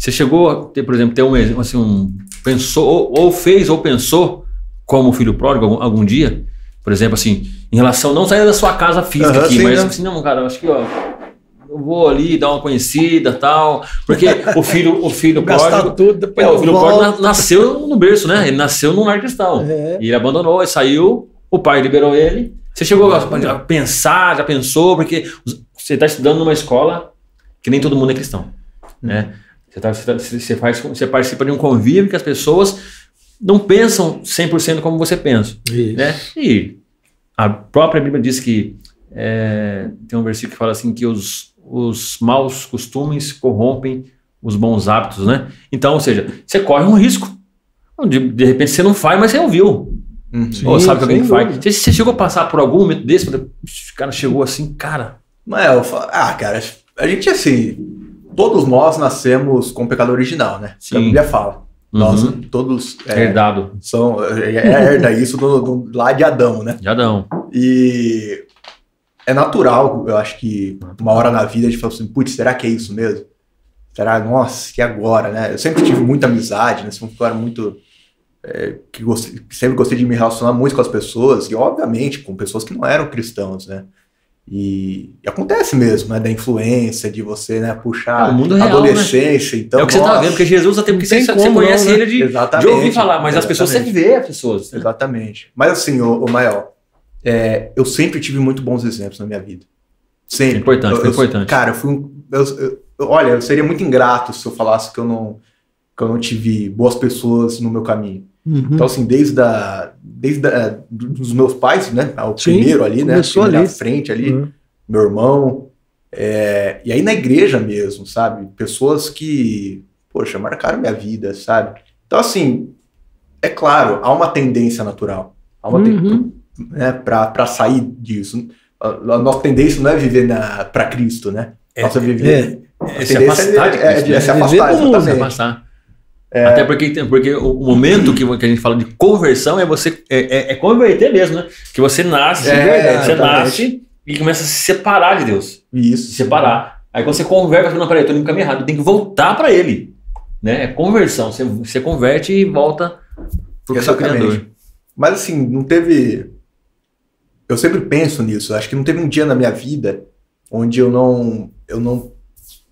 Você chegou a ter, por exemplo, ter um, assim, um pensou ou, ou fez ou pensou como filho pródigo algum, algum, dia? Por exemplo, assim, em relação, não sair da sua casa física uhum, aqui, sim, mas não. assim, não, cara, acho que, ó, eu vou ali dar uma conhecida tal. Porque o filho, o filho pródigo. tudo, é, o filho volto. pródigo nasceu no berço, né? Ele nasceu num lar cristão. É. E ele abandonou, e saiu, o pai liberou ele. Você chegou a, a pensar, já pensou, porque você está estudando numa escola que nem todo mundo é cristão. Né? Você, tá, você, faz, você participa de um convívio que as pessoas não pensam 100% como você pensa. Isso. Né? E a própria Bíblia diz que é, tem um versículo que fala assim que os, os maus costumes corrompem os bons hábitos, né? Então, ou seja, você corre um risco. De, de repente você não faz, mas você ouviu. Uhum. Ou sabe que alguém que faz. Você, você, chegou a passar por algum momento desse? O cara chegou assim, cara. Não é, eu falo, ah, cara, a gente assim, todos nós nascemos com pecado original, né? Sim. A Bíblia fala. Nós uhum. todos. É, Herdado. São, é, é herda isso do, do, lá de Adão, né? De Adão. E é natural, eu acho que uma hora na vida a gente fala assim, putz, será que é isso mesmo? Será, nossa, que agora, né? Eu sempre tive muita amizade, né? Sempre fui muito. É, que, gostei, sempre gostei de me relacionar muito com as pessoas, e obviamente com pessoas que não eram cristãos, né? E, e, acontece mesmo, né? Da influência, de você né, puxar é, o mundo real, adolescência. Né? Então, é o que nossa, você tá vendo, porque Jesus até porque você, como, você conhece não, né? ele de, de, ouvir falar, mas exatamente. as pessoas sempre vê as pessoas. Né? Exatamente. Mas assim, o, o Maior, é, eu sempre tive muito bons exemplos na minha vida. Sempre. É importante, eu, eu, importante. Cara, eu fui um, eu, olha, eu seria muito ingrato se eu falasse que eu não, que eu não tive boas pessoas no meu caminho. Uhum. Então, assim, desde, a, desde a, dos meus pais, né? O Sim, primeiro ali, né? Ali. Na frente ali, uhum. meu irmão. É, e aí na igreja mesmo, sabe? Pessoas que, poxa, marcaram minha vida, sabe? Então, assim, é claro, há uma tendência natural. Há uma uhum. né, para sair disso. A, a, nossa tendência não é viver para Cristo, né? É, nossa viver. É, é, se afastar de Cristo. É, é, é, se afastar, exatamente. É... Até porque, porque o momento que, que a gente fala de conversão é você é, é, é converter mesmo, né? Que você nasce, é, você nasce e começa a se separar de Deus. Isso. Se separar. Aí quando você converte, você não, peraí, eu tô no caminho errado, tem que voltar para ele. Né? É conversão. Você, você converte e volta pro seu Criador. Mas assim, não teve. Eu sempre penso nisso. Acho que não teve um dia na minha vida onde eu não, eu não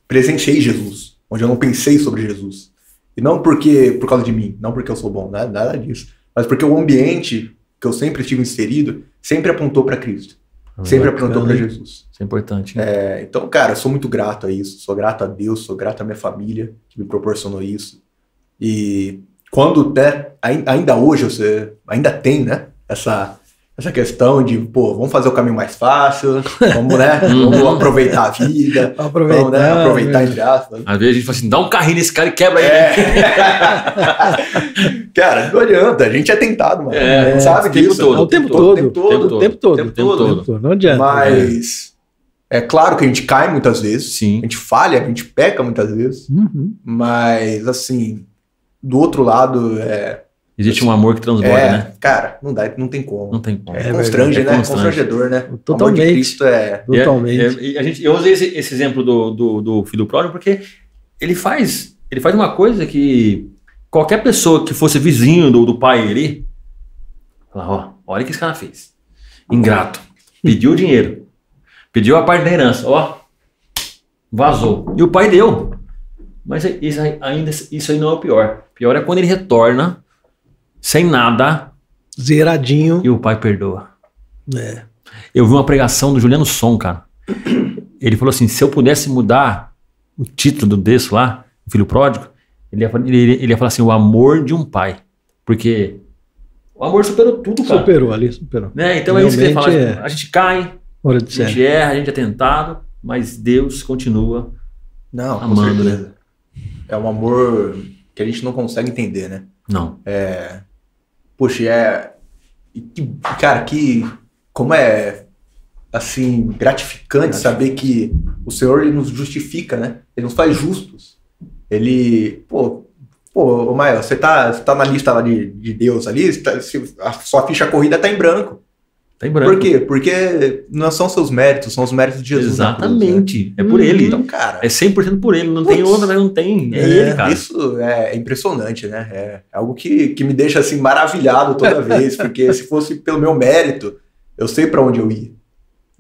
presenciei Jesus, onde eu não pensei sobre Jesus. E não porque por causa de mim, não porque eu sou bom, nada, nada disso. Mas porque o ambiente que eu sempre estive inserido sempre apontou para Cristo. Ah, sempre apontou para Jesus. Isso é importante. É, então, cara, eu sou muito grato a isso. Sou grato a Deus, sou grato à minha família que me proporcionou isso. E quando, né, ainda hoje, você ainda tem, né, essa essa questão de, pô, vamos fazer o caminho mais fácil, vamos, né? vamos uhum. aproveitar a vida. Aproveitar, vamos, né, aproveitar entre aspas. Às vezes a gente fala assim, dá um carrinho nesse cara e quebra ele. É. cara, não adianta, a gente é tentado, mano. É, sabe o tempo todo. O tempo todo. O tempo todo. O tempo todo. O tempo todo. Não adianta. Mas é claro que a gente cai muitas vezes. Sim. A gente falha, a gente peca muitas vezes. Uhum. Mas, assim, do outro lado, é Existe um amor que transborda, é, né? Cara, não dá, não tem como. Não tem como. É, constrange, é né? Constrange. Constrangedor, né? Totalmente. O amor de Cristo é. Totalmente. É, é, a gente, eu usei esse, esse exemplo do, do, do, filho pródigo porque ele faz, ele faz uma coisa que qualquer pessoa que fosse vizinho do, do pai ali, fala, ó, olha o que esse cara fez. Ingrato. Pediu dinheiro. Pediu a parte da herança, ó. Vazou. E o pai deu. Mas isso ainda isso aí não é o pior. O pior é quando ele retorna sem nada. Zeradinho. E o pai perdoa. É. Eu vi uma pregação do Juliano Som, cara. Ele falou assim: se eu pudesse mudar o título do desse lá, o filho pródigo, ele ia, ele, ele ia falar assim: o amor de um pai. Porque o amor superou tudo, cara. Superou ali, superou. Né? Então Realmente é isso que ele fala. É... A gente cai, a gente erra, a gente é tentado, mas Deus continua não, amando, né? É um amor que a gente não consegue entender, né? Não. É, poxa, é. Cara, que. Como é. Assim, gratificante saber que o Senhor ele nos justifica, né? Ele nos faz justos. Ele. Pô, Pô, Mael, você tá, você tá na lista lá de, de Deus ali, tá, se a sua ficha corrida tá em branco. Tá em branco. Por quê? Porque não são seus méritos, são os méritos de Jesus. Exatamente. Cruz, né? É por hum, ele. Então, cara. É 100% por ele. Não tem outra, não tem. É, é, ele, cara. Isso é impressionante, né? É algo que, que me deixa assim maravilhado toda vez. Porque se fosse pelo meu mérito, eu sei para onde eu ia.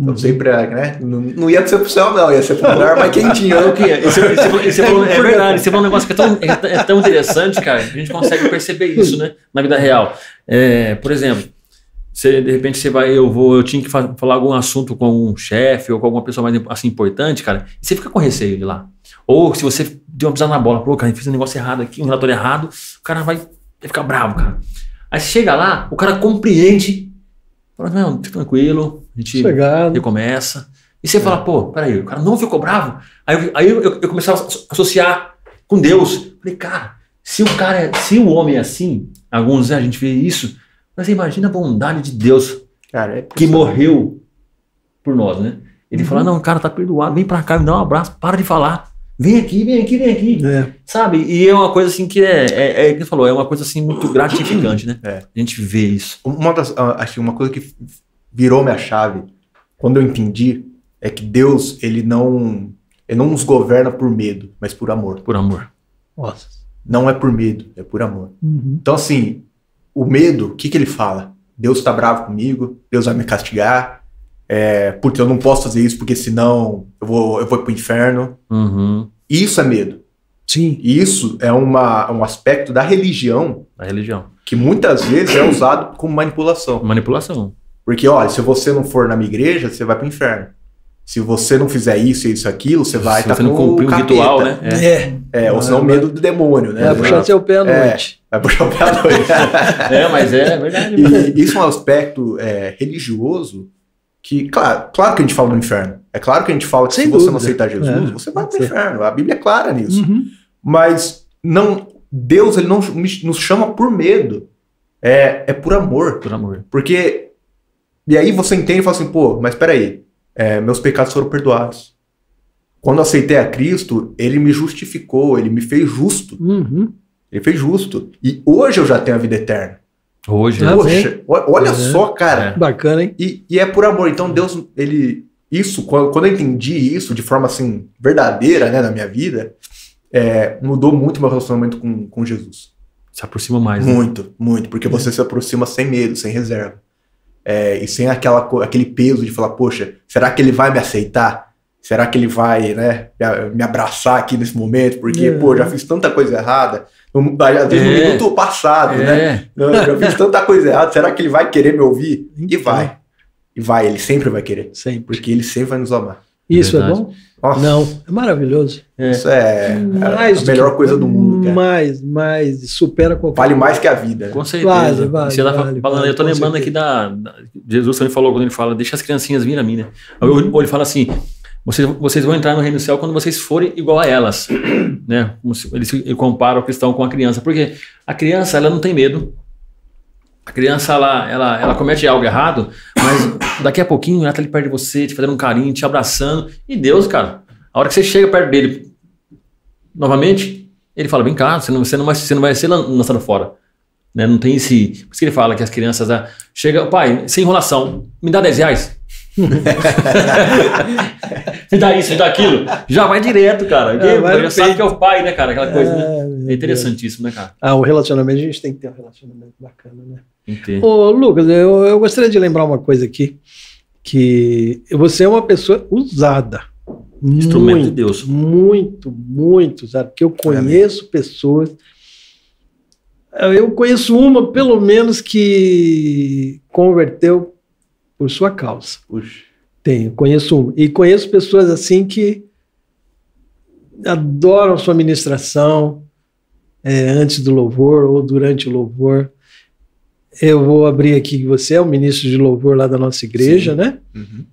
Eu sempre, né? Não, não ia ser pro céu, não, ia ser pro lugar mais quentinho. o que? Esse, esse, esse, é verdade, esse é um negócio que é tão, é, é tão interessante, cara, a gente consegue perceber isso, né? Na vida real. É, por exemplo, você, de repente você vai, eu vou, eu tinha que falar algum assunto com um chefe ou com alguma pessoa mais assim importante, cara, e você fica com receio de lá. Ou se você deu uma pisada na bola, pô, cara, fiz um negócio errado aqui, um relatório errado, o cara vai, vai ficar bravo, cara. Aí você chega lá, o cara compreende, fala, não, fica tranquilo, a gente Chegado. recomeça. E você é. fala, pô, peraí, o cara não ficou bravo? Aí, aí eu, eu, eu comecei a associar com Deus. Falei, cara, se o cara, é, se o homem é assim, alguns né, a gente vê isso, mas imagina a bondade de Deus cara, é que morreu por nós, né? Ele uhum. fala, não, o cara tá perdoado, vem pra cá, me dá um abraço, para de falar. Vem aqui, vem aqui, vem aqui. É. Sabe? E é uma coisa assim que é, é, é que você falou, é uma coisa assim muito gratificante, né? É. A gente vê isso. Uma das, ah, acho que uma coisa que virou minha chave quando eu entendi é que Deus, ele não, ele não nos governa por medo, mas por amor. Por amor. Nossa. Não é por medo, é por amor. Uhum. Então, assim, o medo, o que, que ele fala? Deus está bravo comigo, Deus vai me castigar, é, porque eu não posso fazer isso, porque senão eu vou, eu vou pro inferno. Uhum. Isso é medo. Sim. Isso é uma, um aspecto da religião. Da religião. Que muitas vezes é usado como manipulação. Manipulação. Porque, olha, se você não for na minha igreja, você vai pro inferno. Se você não fizer isso, isso, aquilo, você vai estar tá não cumprir um ritual, né? É. é. é ou senão o medo do demônio, né? Vai puxar seu pé à é, noite. É, vai puxar o pé à noite. é, mas é, é verdade. E isso é um aspecto é, religioso que, claro, claro que a gente fala no inferno. É claro que a gente fala que Sem se dúvida. você não aceitar Jesus, é. você vai pro inferno. A Bíblia é clara nisso. Uhum. Mas não, Deus ele não nos chama por medo. É, é por amor. Por amor. Porque e aí você entende e fala assim, pô, mas peraí, é, meus pecados foram perdoados. Quando eu aceitei a Cristo, ele me justificou, ele me fez justo. Uhum. Ele fez justo. E hoje eu já tenho a vida eterna. Hoje, né? Poxa, olha é. só, cara. É. Bacana, hein? E, e, é por amor. Então Deus, ele. Isso, quando, eu entendi isso de forma assim, verdadeira, né, na minha vida, é, mudou muito meu relacionamento com, com Jesus. Se aproxima mais. Muito, né? muito. Porque você se aproxima sem medo, sem reserva. É, e sem aquela, aquele peso de falar, poxa, será que ele vai me aceitar? Será que ele vai né, me abraçar aqui nesse momento? Porque, é. pô, já fiz tanta coisa errada. Às vezes é. no minuto passado, né? é. né? Eu já fiz tanta coisa errada. Será que ele vai querer me ouvir? E vai. E vai, ele sempre vai querer. Sempre. Porque ele sempre vai nos amar. Isso é bom? Nossa. Não, é maravilhoso. É. Isso é, mais a melhor que, coisa do mundo. Cara. Mais, mais, supera qualquer Vale mais que a vida. Com certeza. Vale, vale, Você tá vale, falando, vale, eu tô lembrando certeza. aqui da, da, Jesus também falou quando ele fala, deixa as criancinhas vir a mim, né? Ou, ou ele fala assim, vocês, vocês vão entrar no reino do céu quando vocês forem igual a elas, né? Ele, ele compara o cristão com a criança, porque a criança, ela não tem medo, a criança, ela, ela, ela comete algo errado, mas daqui a pouquinho ela tá ali perto de você, te fazendo um carinho, te abraçando. E Deus, cara, a hora que você chega perto dele novamente, ele fala: vem cá, você não, você não, vai, você não vai ser lançado fora. Né? Não tem esse. Por isso que ele fala que as crianças. Ah, chega, pai, sem enrolação, me dá 10 reais. me dá isso, me dá aquilo. Já vai direto, cara. É, já sabe que é o pai, né, cara? Aquela coisa, é, né? É interessantíssimo, né, cara? Ah, o relacionamento, a gente tem que ter um relacionamento bacana, né? Entendi. Ô, Lucas, eu, eu gostaria de lembrar uma coisa aqui. Que você é uma pessoa usada. Instrumento muito, de Deus. Muito, muito, sabe? Porque eu conheço é pessoas. Eu conheço uma, pelo menos, que converteu por sua causa. Puxa. Tenho, conheço uma. E conheço pessoas assim que adoram sua ministração é, antes do louvor ou durante o louvor. Eu vou abrir aqui que você é o ministro de louvor lá da nossa igreja, Sim. né? Uhum.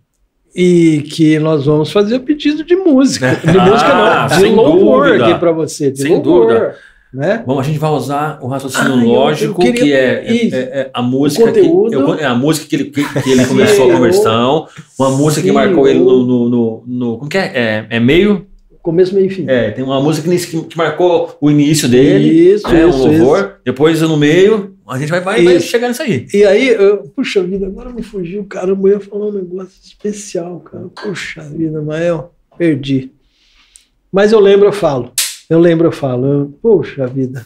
E que nós vamos fazer o pedido de música. De ah, música não, de louvor dúvida. aqui para você. De sem louvor. dúvida. Né? Bom, a gente vai usar o raciocínio ah, lógico, eu, eu queria... que é, é, é, é, a música que, eu, é a música que ele, que, que ele começou a conversão, uma música Sim, que marcou ele no, no, no, no, Como que é? É, é meio? Começo, meio e fim. É, tem uma música que, que marcou o início dele. Isso, é, isso, um louvor. Isso. Depois no meio, a gente vai, vai, vai, chegar nisso aí. E aí, eu, puxa vida, agora me fugiu, caramba, eu ia falar um negócio especial, cara. Puxa vida, Mael, perdi. Mas eu lembro, eu falo. Eu lembro, eu falo, poxa vida,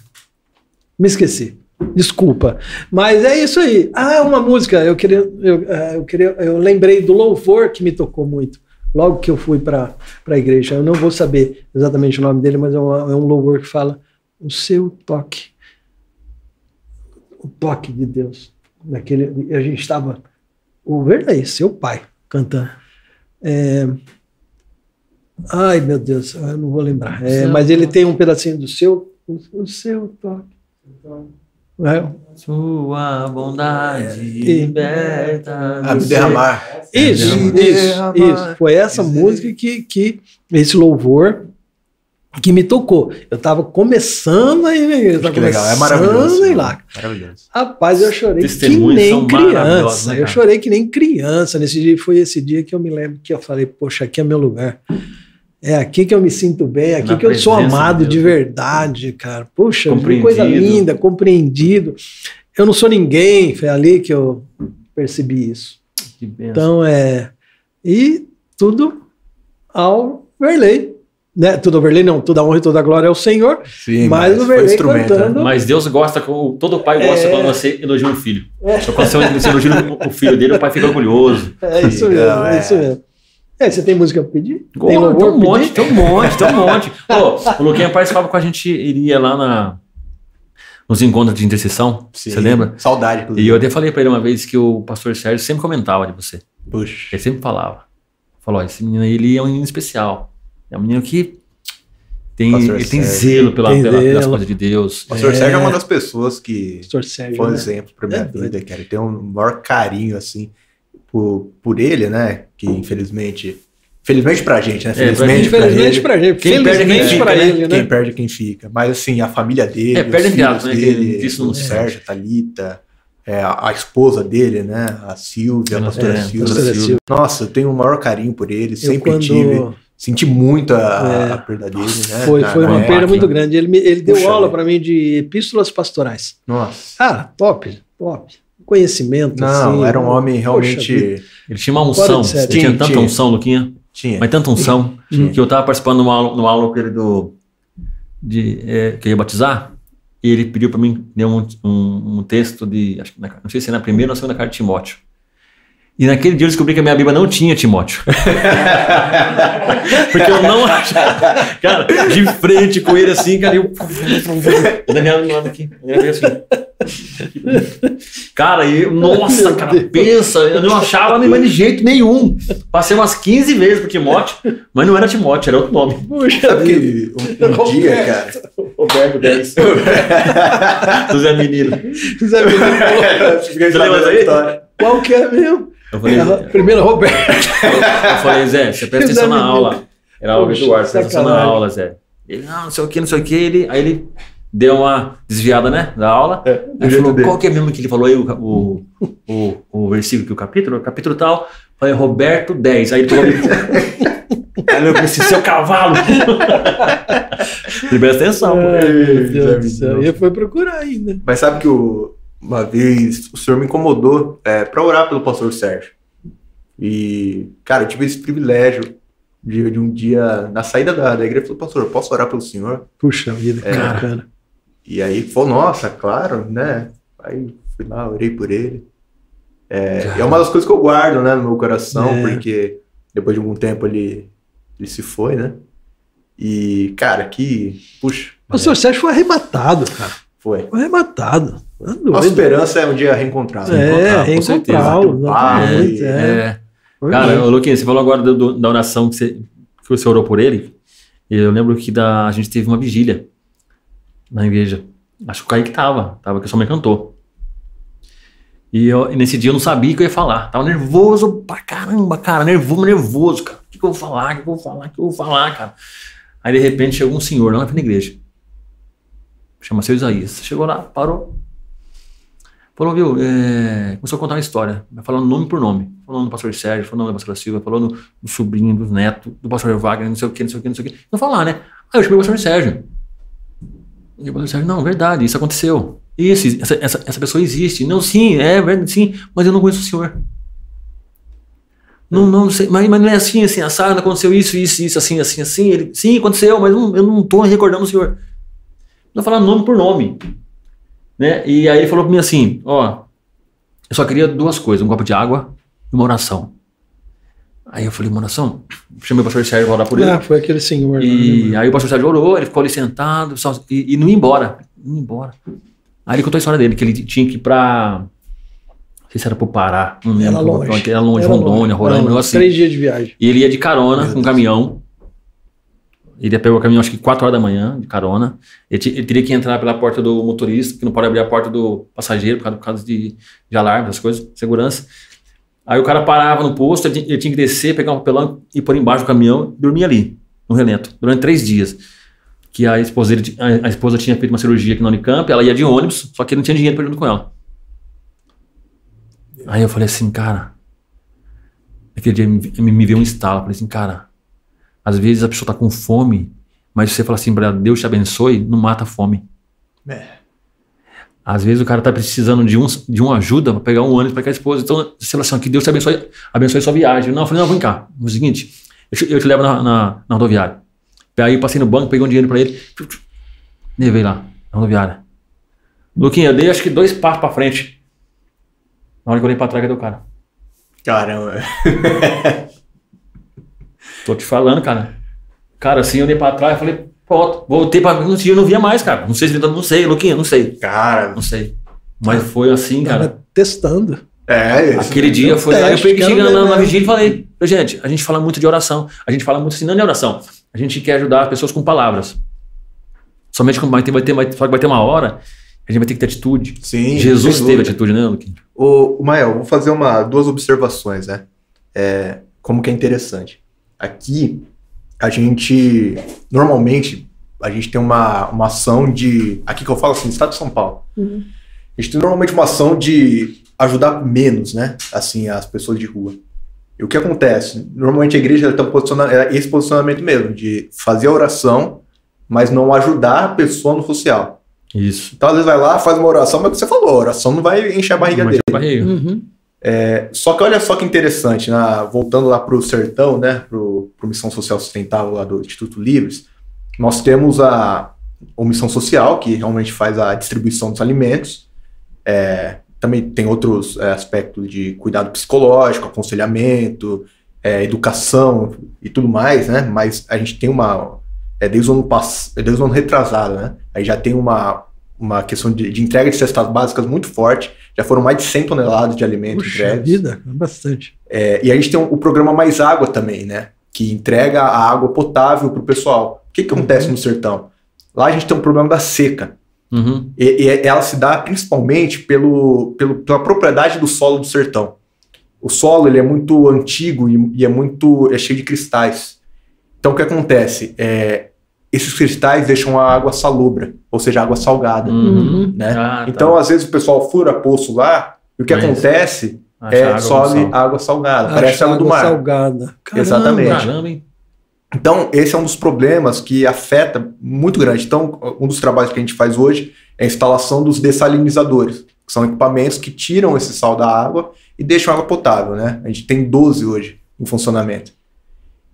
me esqueci. Desculpa. Mas é isso aí. Ah, uma música. Eu queria, eu, é, eu queria, eu lembrei do louvor que me tocou muito. Logo que eu fui para a igreja. Eu não vou saber exatamente o nome dele, mas é um, é um louvor que fala o seu toque. O toque de Deus. Naquele, a gente estava. O verdadeiro, seu pai, cantando. É, Ai, meu Deus, eu não vou lembrar. É, mas ele tem um pedacinho do seu, o, o seu toque. É. Sua bondade é. liberta. A me derramar. Isso, isso, isso. Foi essa música que, que esse louvor que me tocou. Eu estava começando a ir Que legal, é maravilhoso. Lá. Maravilhoso. Rapaz, eu chorei que nem criança. Né, eu chorei que nem criança. Nesse dia foi esse dia que eu me lembro que eu falei, poxa, aqui é meu lugar. É aqui que eu me sinto bem, é aqui Na que eu sou amado de, de verdade, cara. Puxa, que coisa linda, compreendido. Eu não sou ninguém, foi ali que eu percebi isso. Então é. E tudo ao Verley. Né? Tudo ao Verley, não, toda a honra e toda a glória ao Senhor. Sim, mas, mas o Verley né? cantando. Mas Deus gosta, todo pai gosta é... quando você elogia um filho. É. Só quando você elogia o filho dele, o pai fica orgulhoso. É isso mesmo, é isso mesmo. É, você tem música pra pedir? tem, tem um monte, tem um monte, tem um monte. oh, o Luquinha participava com a gente, iria lá na, nos encontros de intercessão. Sim, você lembra? Saudade. Inclusive. E eu até falei para ele uma vez que o pastor Sérgio sempre comentava de você. Puxa. Ele sempre falava. Falou: esse menino aí ele é um menino especial. É um menino que tem, ele tem zelo pela, tem pela, pelas coisas de Deus. O pastor é. Sérgio é uma das pessoas que Sérgio, foi um né? exemplo para minha é, vida, cara. Ele tem um maior carinho, assim por, por ele, né? Que infelizmente. Felizmente pra gente, né? É, felizmente, é, pra, gente, pra, pra gente. Quem perde é quem fica, né? Ele, né? Quem perde é quem fica. Mas assim, a família dele, é, perde os filhos né? dele, Isso o Sérgio, a Thalita, é, a, esposa dele, né? A Silvia, a pastora, é, Silvia. pastora Silvia. Nossa, eu tenho o maior carinho por ele, sempre quando... tive. Senti muito a, é, a perda dele, né? Foi, foi uma perda muito grande. Ele, ele deu Puxa aula para mim de epístolas pastorais. Nossa. Ah, top, top conhecimento. Não, assim, era um homem realmente. ele tinha uma unção. Ele tinha, tanta tinha. unção, Luquinha. Tinha. Mas tanta unção tinha. que eu estava participando de uma aula, numa aula ele do, de, é, que eu ia batizar. E ele pediu para mim ler um, um, um, texto de. Acho, não sei se é na primeira ou na segunda carta de Timóteo. E naquele dia eu descobri que a minha Bíblia não tinha Timóteo. Porque eu não achava. Cara, de frente com ele assim, cara, eu. O Daniel do lado aqui. assim. Cara, e, nossa, cara, pensa, eu não achava nem de jeito nenhum. Passei umas 15 vezes pro Timóteo, mas não era Timóteo, era outro nome. Puxa, Sabe que um, um dia, cara. Roberto 10. José Menino. José Menino. Você lembra aí? Qual que é mesmo? Eu falei, é, primeiro Roberto. Eu falei, Zé, você presta atenção na aula. Era o Eduardo, presta atenção na aula, Zé. Ele, não, não sei o que, não sei o que. Ele, aí ele deu uma desviada, né, da aula. É, aí falou, qual que é mesmo que ele falou aí, o, o, o, o versículo que o capítulo, o capítulo tal. Falei, Roberto 10. Aí ele falou, aí eu pensei, seu cavalo. Presta atenção. Ai, meu Deus do céu. E foi procurar ainda. Mas sabe que o uma vez o senhor me incomodou é, para orar pelo pastor Sérgio. E, cara, eu tive esse privilégio de, de um dia, na saída da, da igreja, falou, pastor, posso orar pelo senhor? Puxa vida, é, cara. E aí falou, nossa, claro, né? Aí fui lá, orei por ele. É, é uma das coisas que eu guardo, né, no meu coração, é. porque depois de algum tempo ele, ele se foi, né? E, cara, que. Puxa. O pastor Sérgio foi arrebatado, cara. Foi. Foi arrebatado. Nossa esperança é um dia reencontrar. É, reencontrá-lo. É. é. Cara, Luquinha, você falou agora do, do, da oração que você, que você orou por ele. Eu lembro que da, a gente teve uma vigília na igreja. Acho que o Kaique tava, tava que sua mãe cantou. E, eu, e nesse dia eu não sabia o que eu ia falar. Tava nervoso pra caramba, cara. Nervoso, nervoso, cara. O que, que eu vou falar? O que eu vou falar? O que eu vou falar, cara? Aí de repente chegou um senhor lá na frente da igreja. chama seu Isaías. Chegou lá, parou. Falou, viu, é... começou a contar uma história, falando nome por nome. Falando do pastor Sérgio, falando do pastor Silva, falando do sobrinho, dos netos, do pastor Wagner, não sei o que, não sei o que, não sei o que. Não falar, né? Aí eu chamei o pastor Sérgio. E o pastor Sérgio, não, verdade, isso aconteceu. Isso, essa, essa, essa pessoa existe. Não, sim, é verdade, sim, mas eu não conheço o senhor. Não, não sei, mas, mas não é assim, assim, assado, aconteceu isso, isso, isso, assim, assim, assim. Ele, sim, aconteceu, mas não, eu não estou recordando o senhor. Não falando nome por nome. Né? E aí ele falou para mim assim: Ó, eu só queria duas coisas, um copo de água e uma oração. Aí eu falei, uma oração? Chamei o pastor Sérgio para orar por ele. Ah, foi aquele senhor. E né? aí o pastor Sérgio orou, ele ficou ali sentado só, e, e, não ia embora. Não ia embora. Aí ele contou a história dele, que ele tinha que ir para Não sei se era pro Pará, não lembro. Era longe. Era longe, era Rondônia, Roraima, assim. Três dias de viagem. E ele ia de carona com um caminhão. Ele ia pegar o caminhão, acho que 4 horas da manhã, de carona. Ele, ele, teria que entrar pela porta do motorista, que não pode abrir a porta do passageiro por causa, por causa de, de alarme, essas coisas, segurança. Aí o cara parava no posto, ele, tinha que descer, pegar um papelão e pôr embaixo do caminhão e dormir ali, no relento, durante três dias. Que a esposa, dele, a, esposa tinha feito uma cirurgia aqui na Unicamp, ela ia de ônibus, só que ele não tinha dinheiro para ir junto com ela. Aí eu falei assim, cara. Aquele dia me, me veio um estalo. Falei assim, cara, às vezes a pessoa está com fome, mas você fala assim Deus te abençoe, não mata a fome. É. Às vezes o cara está precisando de, um, de uma ajuda para pegar um ônibus para a esposa. Então, fala assim, que Deus te abençoe, abençoe sua viagem. Não, eu falei, não, vem cá. É o seguinte, eu te, eu te levo na, na, na, rodoviária. Aí eu passei no banco, peguei um dinheiro para ele, levei lá, na rodoviária. Luquinha, eu dei acho que dois passos para frente. Na hora que eu olhei para trás, cadê o cara? Caramba. Tô te falando, cara. Cara, assim, eu olhei pra trás e falei, pronto, voltei pra mim, eu não via mais, cara. Não sei se ele tá, não sei, Luquinha, não sei. Cara. Não sei. Mas foi assim, cara. Testando. É, Aquele dia foi. Teste, aí eu peguei chegando na, na vigília e falei, gente, a gente fala muito de oração. A gente fala muito assim, não de oração. A gente quer ajudar as pessoas com palavras. Somente quando vai ter, vai ter, vai, só que vai ter uma hora, a gente vai ter que ter atitude. Sim. Jesus teve atitude, né, Luquinha? O, o Mael, vou fazer uma, duas observações, né? É, como que é interessante. Aqui, a gente, normalmente, a gente tem uma, uma ação de, aqui que eu falo assim, Estado de São Paulo. Uhum. A gente tem normalmente uma ação de ajudar menos, né, assim, as pessoas de rua. E o que acontece? Normalmente a igreja tem é esse posicionamento mesmo, de fazer a oração, mas não ajudar a pessoa no social. Isso. Então, às vezes vai lá, faz uma oração, mas o que você falou, a oração não vai encher a barriga não dele. Encher a barriga. Uhum. É, só que olha só que interessante, na, voltando lá para o sertão, né, para o Missão Social Sustentável lá do Instituto Livres, nós temos a, a Missão Social, que realmente faz a distribuição dos alimentos, é, também tem outros é, aspectos de cuidado psicológico, aconselhamento, é, educação e tudo mais, né, mas a gente tem uma, é desde o ano, pass, é desde o ano retrasado, né, aí já tem uma, uma questão de, de entrega de cestas básicas muito forte, já foram mais de 100 toneladas de alimentos Puxa entregues. vida, é bastante. É, e a gente tem o, o, programa Mais Água também, né? Que entrega a água potável para o pessoal. O que, que acontece uhum. no sertão? Lá a gente tem um problema da seca. Uhum. E, e, ela se dá principalmente pelo, pelo, pela propriedade do solo do sertão. O solo ele é muito antigo e, e é muito é cheio de cristais. Então o que acontece? É, esses cristais deixam a água salobra, ou seja, água salgada. Uhum. Né? Ah, tá. Então, às vezes, o pessoal fura poço lá, e o que Mas acontece é água sobe água salgada, Acha parece água do mar. salgada. Caramba, Exatamente. Caramba, hein? Então, esse é um dos problemas que afeta muito grande. Então, um dos trabalhos que a gente faz hoje é a instalação dos dessalinizadores, que são equipamentos que tiram esse sal da água e deixam água potável, né? A gente tem 12 hoje em funcionamento.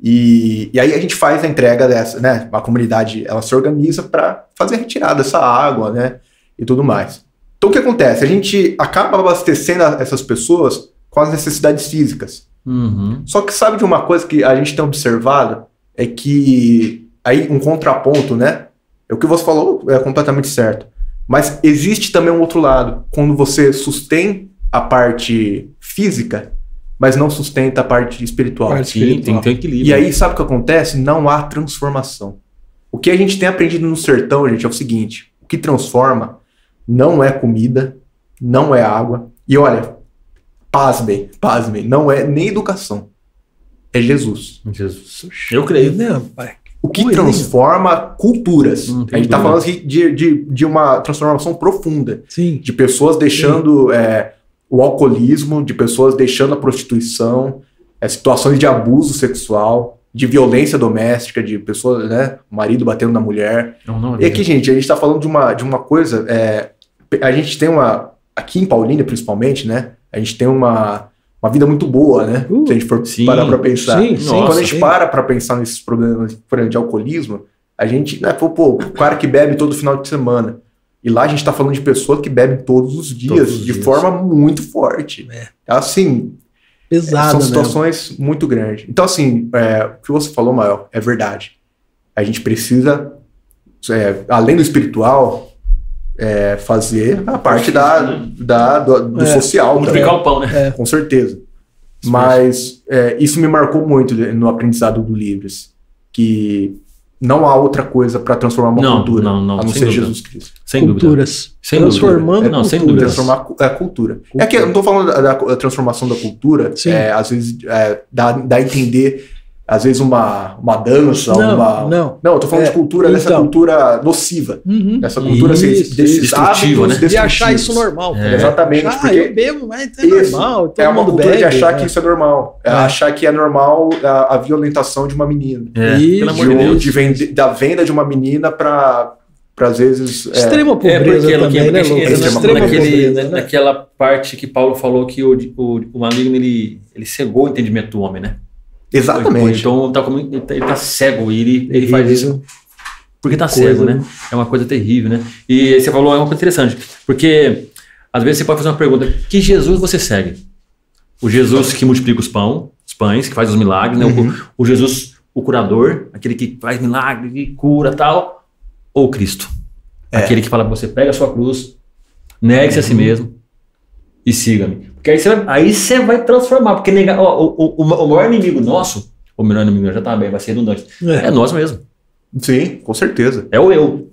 E, e aí a gente faz a entrega dessa, né? A comunidade ela se organiza para fazer a retirada dessa água, né? E tudo mais. Então o que acontece? A gente acaba abastecendo essas pessoas com as necessidades físicas. Uhum. Só que sabe de uma coisa que a gente tem observado? É que aí um contraponto, né? É o que você falou é completamente certo. Mas existe também um outro lado. Quando você sustém a parte física, mas não sustenta a parte espiritual. Parte Sim, espiritual. tem que ter equilíbrio. E aí, sabe o que acontece? Não há transformação. O que a gente tem aprendido no sertão, gente, é o seguinte: o que transforma não é comida, não é água. E olha, pasmem, pasmem, não é nem educação. É Jesus. Jesus. Eu creio. Não, pai. o que transforma culturas. Hum, a gente está falando aqui de, de, de uma transformação profunda. Sim. De pessoas deixando é, o alcoolismo, de pessoas deixando a prostituição, é, situações de abuso sexual, de violência doméstica, de pessoas, né? O marido batendo na mulher. Não, não, é e aqui, gente, a gente está falando de uma, de uma coisa. É, a gente tem uma. Aqui em Paulínia, principalmente, né? A gente tem uma uma vida muito boa, né? Uh, Se a gente for sim, parar para pensar. Sim, sim, Quando a gente sim. para para pensar nesses problemas, por exemplo, de alcoolismo, a gente, né, pô, pô, o cara que bebe todo final de semana. E lá a gente está falando de pessoas que bebem todos os dias, todos os de dias. forma muito forte. É. Assim, Pesado, são situações mesmo. muito grandes. Então, assim, é, o que você falou, Mael, é verdade. A gente precisa, é, além do espiritual, é, fazer a parte da, da do, do é, social. Multiplicar o pão, né? É. Com certeza. Mas é, isso me marcou muito no aprendizado do Livres. Que não há outra coisa para transformar uma não, cultura não, não, a não ser dúvida. Jesus Cristo. Sem Culturas. Sem Transformando dúvida. É, não, sem dúvida. Transformar a cultura. cultura. É que eu não estou falando da, da, transformação da cultura, é, às vezes é, dá, dá a entender às vezes uma, uma dança, não, uma. Não, não, eu tô falando é, de cultura, então, dessa cultura nociva. Uhum, dessa cultura isso, desses hábitos né? De achar isso normal. É. Exatamente. Ah, porque eu bebo, mas é normal. é uma cultura bebe, de achar que isso é normal. É. Achar que é normal a, a violentação de uma menina. É. Isso. Pelo amor de, Deus. De vende, da venda de uma menina para para às vezes é, extrema pobreza é porque, também, né, Lucas? Extrema naquele, pobreza, né? naquela parte que Paulo falou que o, o, o maligno ele, ele cegou o entendimento do homem, né? Exatamente. Então tá como, ele, tá, ele tá cego e ele, ele faz isso porque tá coisa, cego, né? É uma coisa terrível, né? E você falou é uma coisa interessante, porque às vezes você pode fazer uma pergunta: que Jesus você segue? O Jesus que multiplica os pão, os pães, que faz os milagres, né? Uhum. O, o, Jesus, o curador, aquele que faz milagres e cura tal, ou Cristo? É. Aquele que fala que você pega a sua cruz, negue-se uhum. a si uhum. mesmo e siga-me. Porque aí você vai, aí você vai transformar. Porque nega, ó, o, o, o, maior inimigo nosso, o melhor inimigo já tá bem, vai ser redundante, é. é nós mesmo. Sim, com certeza. É o eu.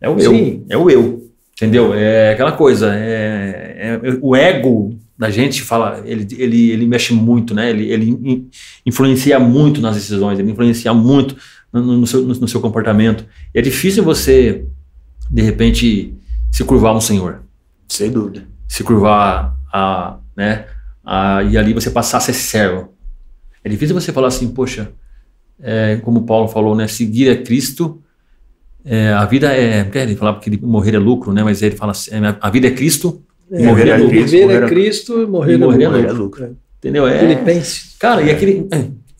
É o Sim. eu. É o eu. Entendeu? É aquela coisa. É, é, o ego da gente fala, ele, ele, ele mexe muito, né? Ele, ele influencia muito nas decisões, ele influencia muito no, no, seu, no, no seu comportamento. E é difícil você, de repente, se curvar um Senhor. Sem dúvida. Se curvar a, né, a, e ali você passar a ser servo. É difícil você falar assim, poxa, é, como Paulo falou, né, seguir a Cristo, é, a vida é, ele falava que morrer é lucro, né, mas ele fala assim, é, a vida é Cristo, é, morrer é, lucro. Viver é Cristo, morrer, morrer é lucro. É lucro. Entendeu? É, Filipenses. Cara, e aquele,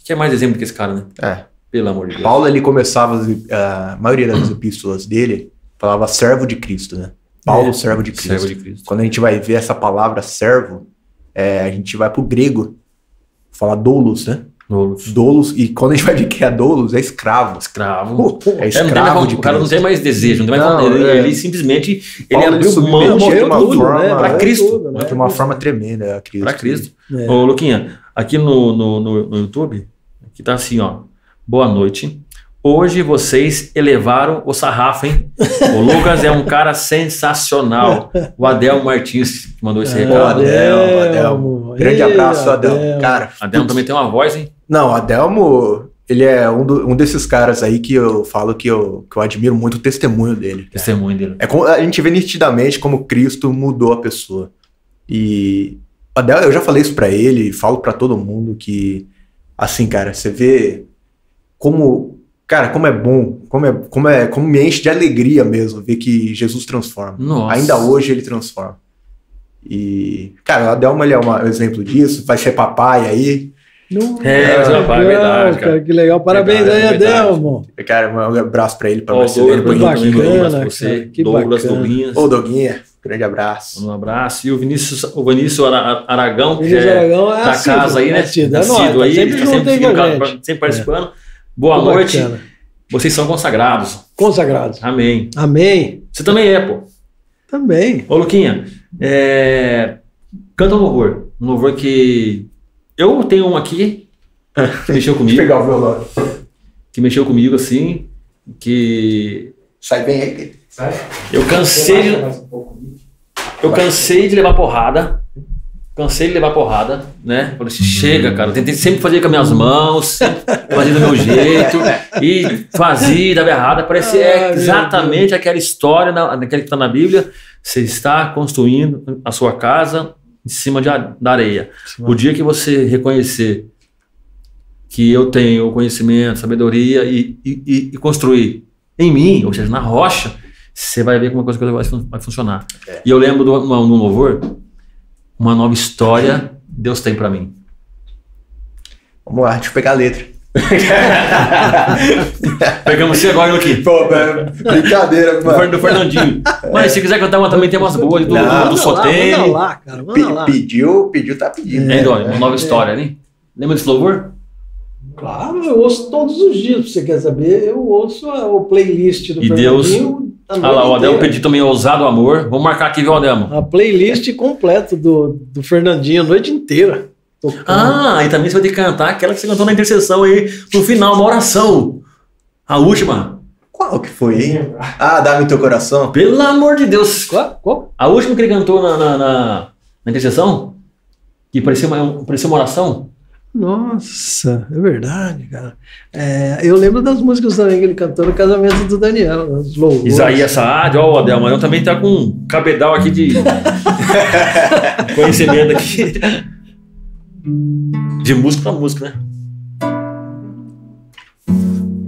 que é mais exemplo que esse cara, né? É. Pelo amor de Deus. Paulo, ele começava, a maioria das epístolas dele, falava servo de Cristo, né? Paulo, é, servo, de servo de Cristo. Quando a gente vai ver essa palavra servo, é, a gente vai pro grego, falar doulos, né? Doulos. Doulos, e quando a gente vai ver que é doulos, é escravo. Escravo. É escravo é, de O cara não tem mais desejo, não tem mais não, ele, é. ele, simplesmente ele abriu mão de uma tudo, forma, né? para Cristo. Tudo, né? De uma forma tremenda, a Cristo. Para Cristo. É. Ô, Luquinha, aqui no, no, no, no YouTube, que tá assim, ó. Boa noite. Hoje vocês elevaram o sarrafo, hein? O Lucas é um cara sensacional. O Adel Martins que mandou esse recado. Adelmo, Adelmo. Grande Ei, abraço, Adelmo. Adelmo. Cara, Adelmo também tem uma voz, hein? Não, Adelmo, ele é um, do, um desses caras aí que eu falo que eu, que eu admiro muito o testemunho dele. Testemunho dele. É, a gente vê nitidamente como Cristo mudou a pessoa. E Adel, eu já falei isso para ele, falo para todo mundo que assim, cara, você vê como Cara, como é bom, como é, como é, como me enche de alegria mesmo ver que Jesus transforma. Nossa. Ainda hoje ele transforma. E, cara, o Adelmo ele é um exemplo disso, vai ser papai aí. Não, é, é, papai, é verdade, cara. Que legal, parabéns verdade, aí, é Adelmo. Cara, um abraço pra ele, pra oh, você. Que bacana, você, que Douglas Douglas Ô, Doguinha, grande abraço. Um abraço. E o Vinícius, o Vinícius Aragão, que Vinícius é Aragão é da casa aí, né? Nascido, é nascido aí, sempre, tá sempre, sempre participando. É. Boa noite. Bacana. Vocês são consagrados. Consagrados. Amém. Amém. Você também é, pô. Também. Ô, Luquinha, é... canta um louvor. Um louvor que. Eu tenho um aqui que mexeu comigo. pegar o violão. Que mexeu comigo assim. Que. Sai bem aí. Sai. Eu cansei de. Eu cansei de levar porrada. Cansei de levar porrada, né? Falei assim, chega, cara. Eu tentei sempre fazer com as minhas mãos, fazer do meu jeito. E fazia, dava errada. Parece é exatamente aquela história daquela que está na Bíblia. Você está construindo a sua casa em cima de, da areia. Sim. O dia que você reconhecer que eu tenho conhecimento, sabedoria e, e, e, construir em mim, ou seja, na rocha, você vai ver como a coisa vai, vai funcionar. É. E eu lembro no, no louvor uma nova história Deus tem para mim. Vamos lá, deixa eu pegar a letra. Pegamos você agora aqui. Pô, brincadeira, mano. Do Fernandinho. Mas se quiser cantar uma também tem umas boas do, não, do, do. Manda lá, cara. Manda lá. Pediu, pediu, tá pedindo. É, então, uma nova história ali. Lembra desse louvor? Claro, eu ouço todos os dias, se você quer saber. Eu ouço o playlist do e Fernandinho. Deus ah lá, o Adel pediu também Ousado Amor. Vamos marcar aqui, viu, Ademo? A playlist completa do, do Fernandinho a noite inteira. Tocando. Ah, e também você vai ter que cantar aquela que você cantou na intercessão aí, no final, uma oração. A última. Qual que foi, hein? Ah, dá-me teu coração. Pelo amor de Deus. Qual? Qual? A última que ele cantou na, na, na, na intercessão? Que parecia uma, parecia uma oração? Nossa, é verdade, cara. É, eu lembro das músicas também que ele cantou no casamento do Daniel, os louvores. Isaías Saad, ó, o Adel eu também tá com um cabedal aqui de conhecimento aqui. De música pra música, né?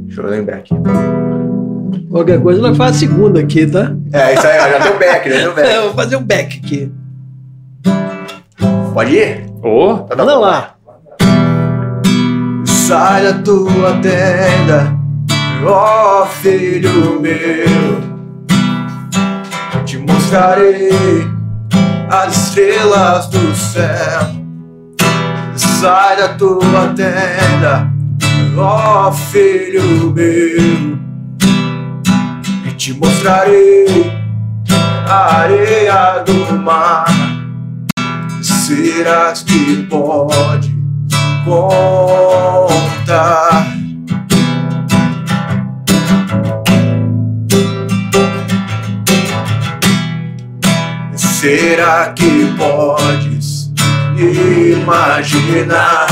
Deixa eu lembrar aqui. Qualquer coisa, nós faz a segunda aqui, tá? É, isso aí, já tem o back, já tem o back. É, vou fazer o back aqui. Pode ir? Ô, oh, tá Manda lá sai da tua tenda, ó oh, filho meu. Te mostrarei as estrelas do céu. Sai da tua tenda, ó oh, filho meu. E te mostrarei a areia do mar. Serás que pode conta. Será que podes imaginar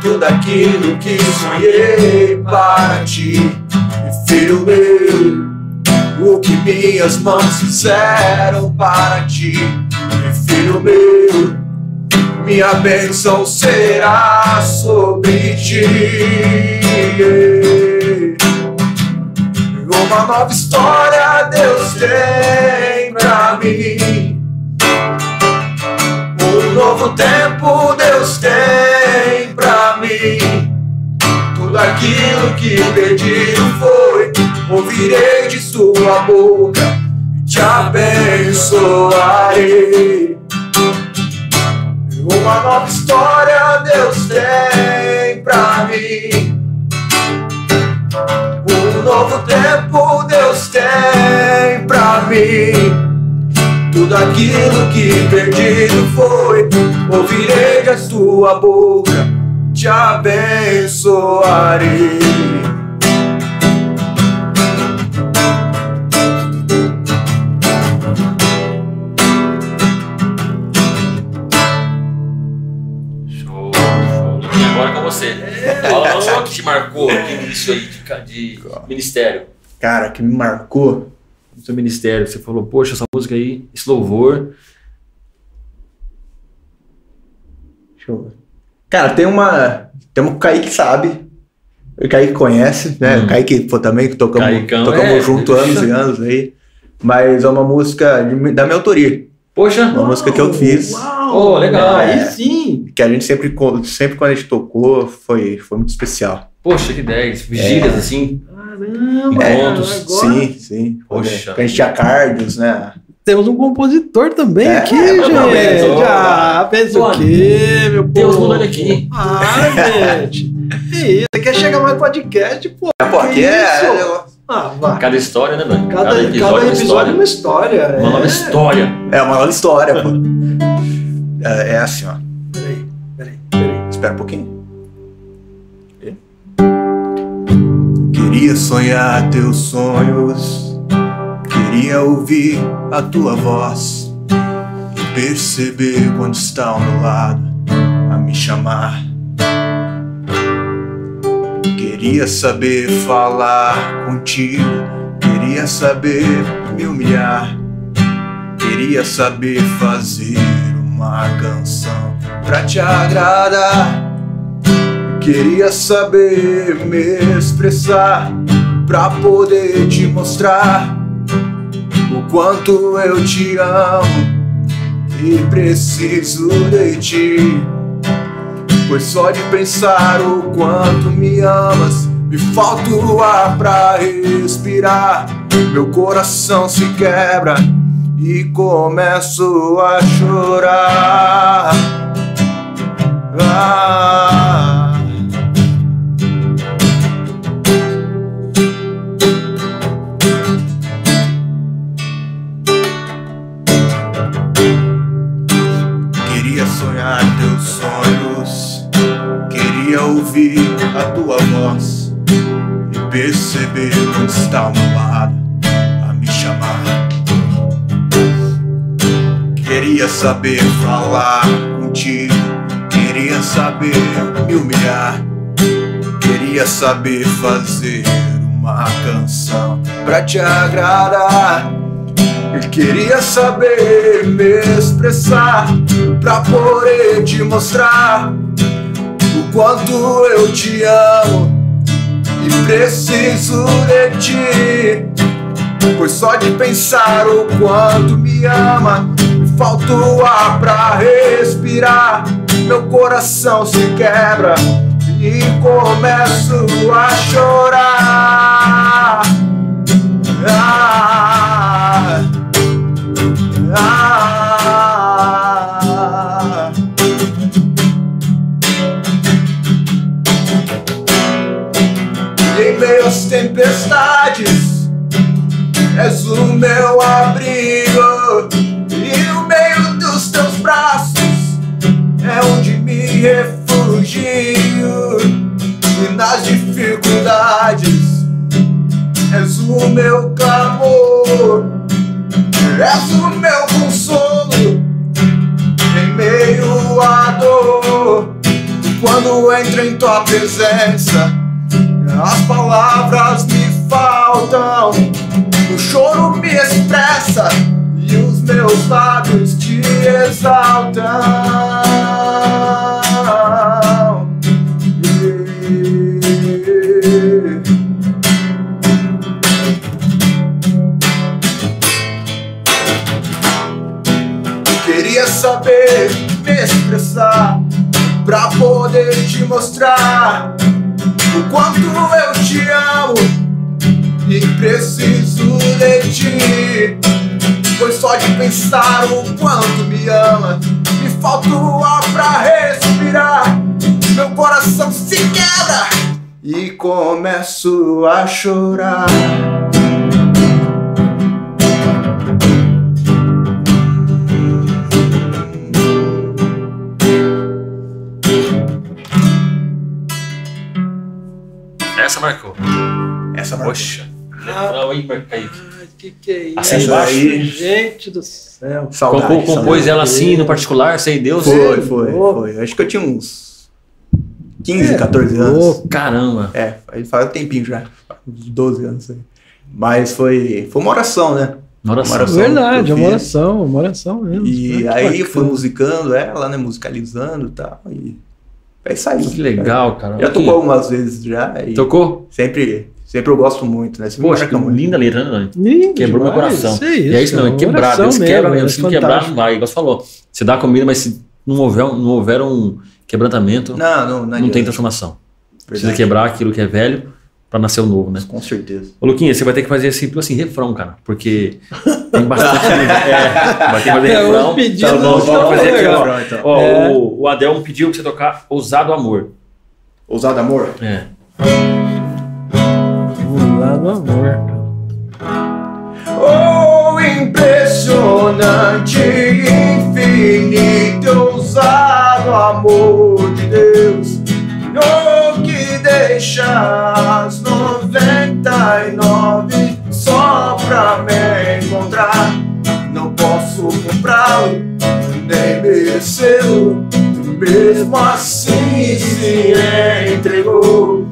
tudo aquilo que sonhei para ti, filho meu? O que minhas mãos fizeram para ti, filho meu? Minha bênção será sobre ti. Uma nova história Deus tem pra mim. Um novo tempo Deus tem pra mim. Tudo aquilo que pedido foi, ouvirei de sua boca, te abençoarei. Uma nova história Deus tem pra mim. Um novo tempo Deus tem pra mim. Tudo aquilo que perdido foi, ouvirei da sua boca, te abençoarei. Fala que te marcou aqui nisso aí de, de ministério. Cara, que me marcou. No seu ministério, você falou, poxa, essa música aí, esse louvor. Deixa eu ver. Cara, tem uma. Tem um Kaique sabe. O Kaique conhece, né? Hum. O Kaique pô, também tocamos, Caicão, tocamos é, junto anos e anos aí. Mas é uma música de, da minha autoria. Poxa! Uma uau, música que eu fiz. Uau, oh, legal. É, aí sim. Que a gente sempre, sempre quando a gente tocou, foi, foi muito especial. Poxa, que 10. Vigílias, é. assim. Caramba! Encontros. É, sim, sim. Poxa. A gente tinha cardios, né? Temos um compositor também é, aqui, é, gente. Já, pensa o quê, meu povo? Deus mandou ele aqui. Ah, gente. E isso, quer chegar mais podcast, pô. É, pô, é... é ah, vai. Cada história, né, Dani? Cada, cada episódio, cada episódio é uma história. Uma nova história. É uma nova história, pô. É, é assim, ó. Peraí, peraí, peraí. Espera um pouquinho. Queria sonhar teus sonhos, queria ouvir a tua voz. e perceber quando está ao meu lado a me chamar. Queria saber falar contigo, queria saber me humilhar, queria saber fazer uma canção pra te agradar. Queria saber me expressar pra poder te mostrar o quanto eu te amo e preciso de ti. Pois só de pensar o quanto me amas, me falta o ar pra respirar. Meu coração se quebra e começo a chorar. Ah. Ouvir a tua voz e perceber quando está meu lado a me chamar. Queria saber falar contigo, queria saber me humilhar, queria saber fazer uma canção pra te agradar. Eu queria saber me expressar pra poder te mostrar quanto eu te amo e preciso de ti. Pois só de pensar o quanto me ama, falta o ar pra respirar. Meu coração se quebra e começo a chorar. Ah, tempestades, és o meu abrigo, e no meio dos teus braços é onde me refugio, e nas dificuldades és o meu clamor, és o meu consolo em meio à dor. Quando entro em tua presença as palavras me faltam, o choro me expressa e os meus lábios te exaltam. Queria saber me expressar pra poder te mostrar o quanto eu te amo e preciso de ti. Pois só de pensar o quanto me ama, me falta o ar pra respirar. Meu coração se quebra e começo a chorar. Marcou. Essa marcou. Poxa. Legal, hein, Kaique? Que que é isso? Assim embaixo. Aí. Gente do céu. Saudade, compôs saudade. ela assim, no particular, sem Deus? Foi, foi, foi. Acho que eu tinha uns 15, é, 14 anos. Oh, caramba. É, faz um tempinho já. Uns 12 anos aí. Mas foi, foi uma oração, né? Uma oração. Uma oração Verdade, uma oração, uma oração mesmo. E aí eu fui musicando ela, né? Musicalizando e tal. E Aí saiu. Que legal, cara. Já tocou algumas vezes já. Tocou? Sempre, sempre eu gosto muito, né? Sempre Poxa, que linda letra, né? Lindo Quebrou demais, meu coração. É isso, e é isso mesmo, é quebrado. Deus quebra mesmo. Se não quebrar, não vai. Igual você falou. Você dá comida, mas se não houver, não houver um quebrantamento, não, não, não, não tem transformação. Verdade. Precisa quebrar aquilo que é velho para nascer o novo, né? Com certeza. Ô, Luquinha, você vai ter que fazer assim, assim, refrão, cara, porque tem bastante. é, vai ter que fazer é, refrão. Pedido, tá, vamos, fazer aqui, ó. Então. ó é. o, o Adelmo pediu pra você tocar Ousado Amor. Ousado Amor? É. Ousado Amor. Oh, impressionante, infinito, ousado amor de Deus. Deixa as noventa e nove só pra me encontrar. Não posso comprar nem mereceu, mesmo assim se entregou.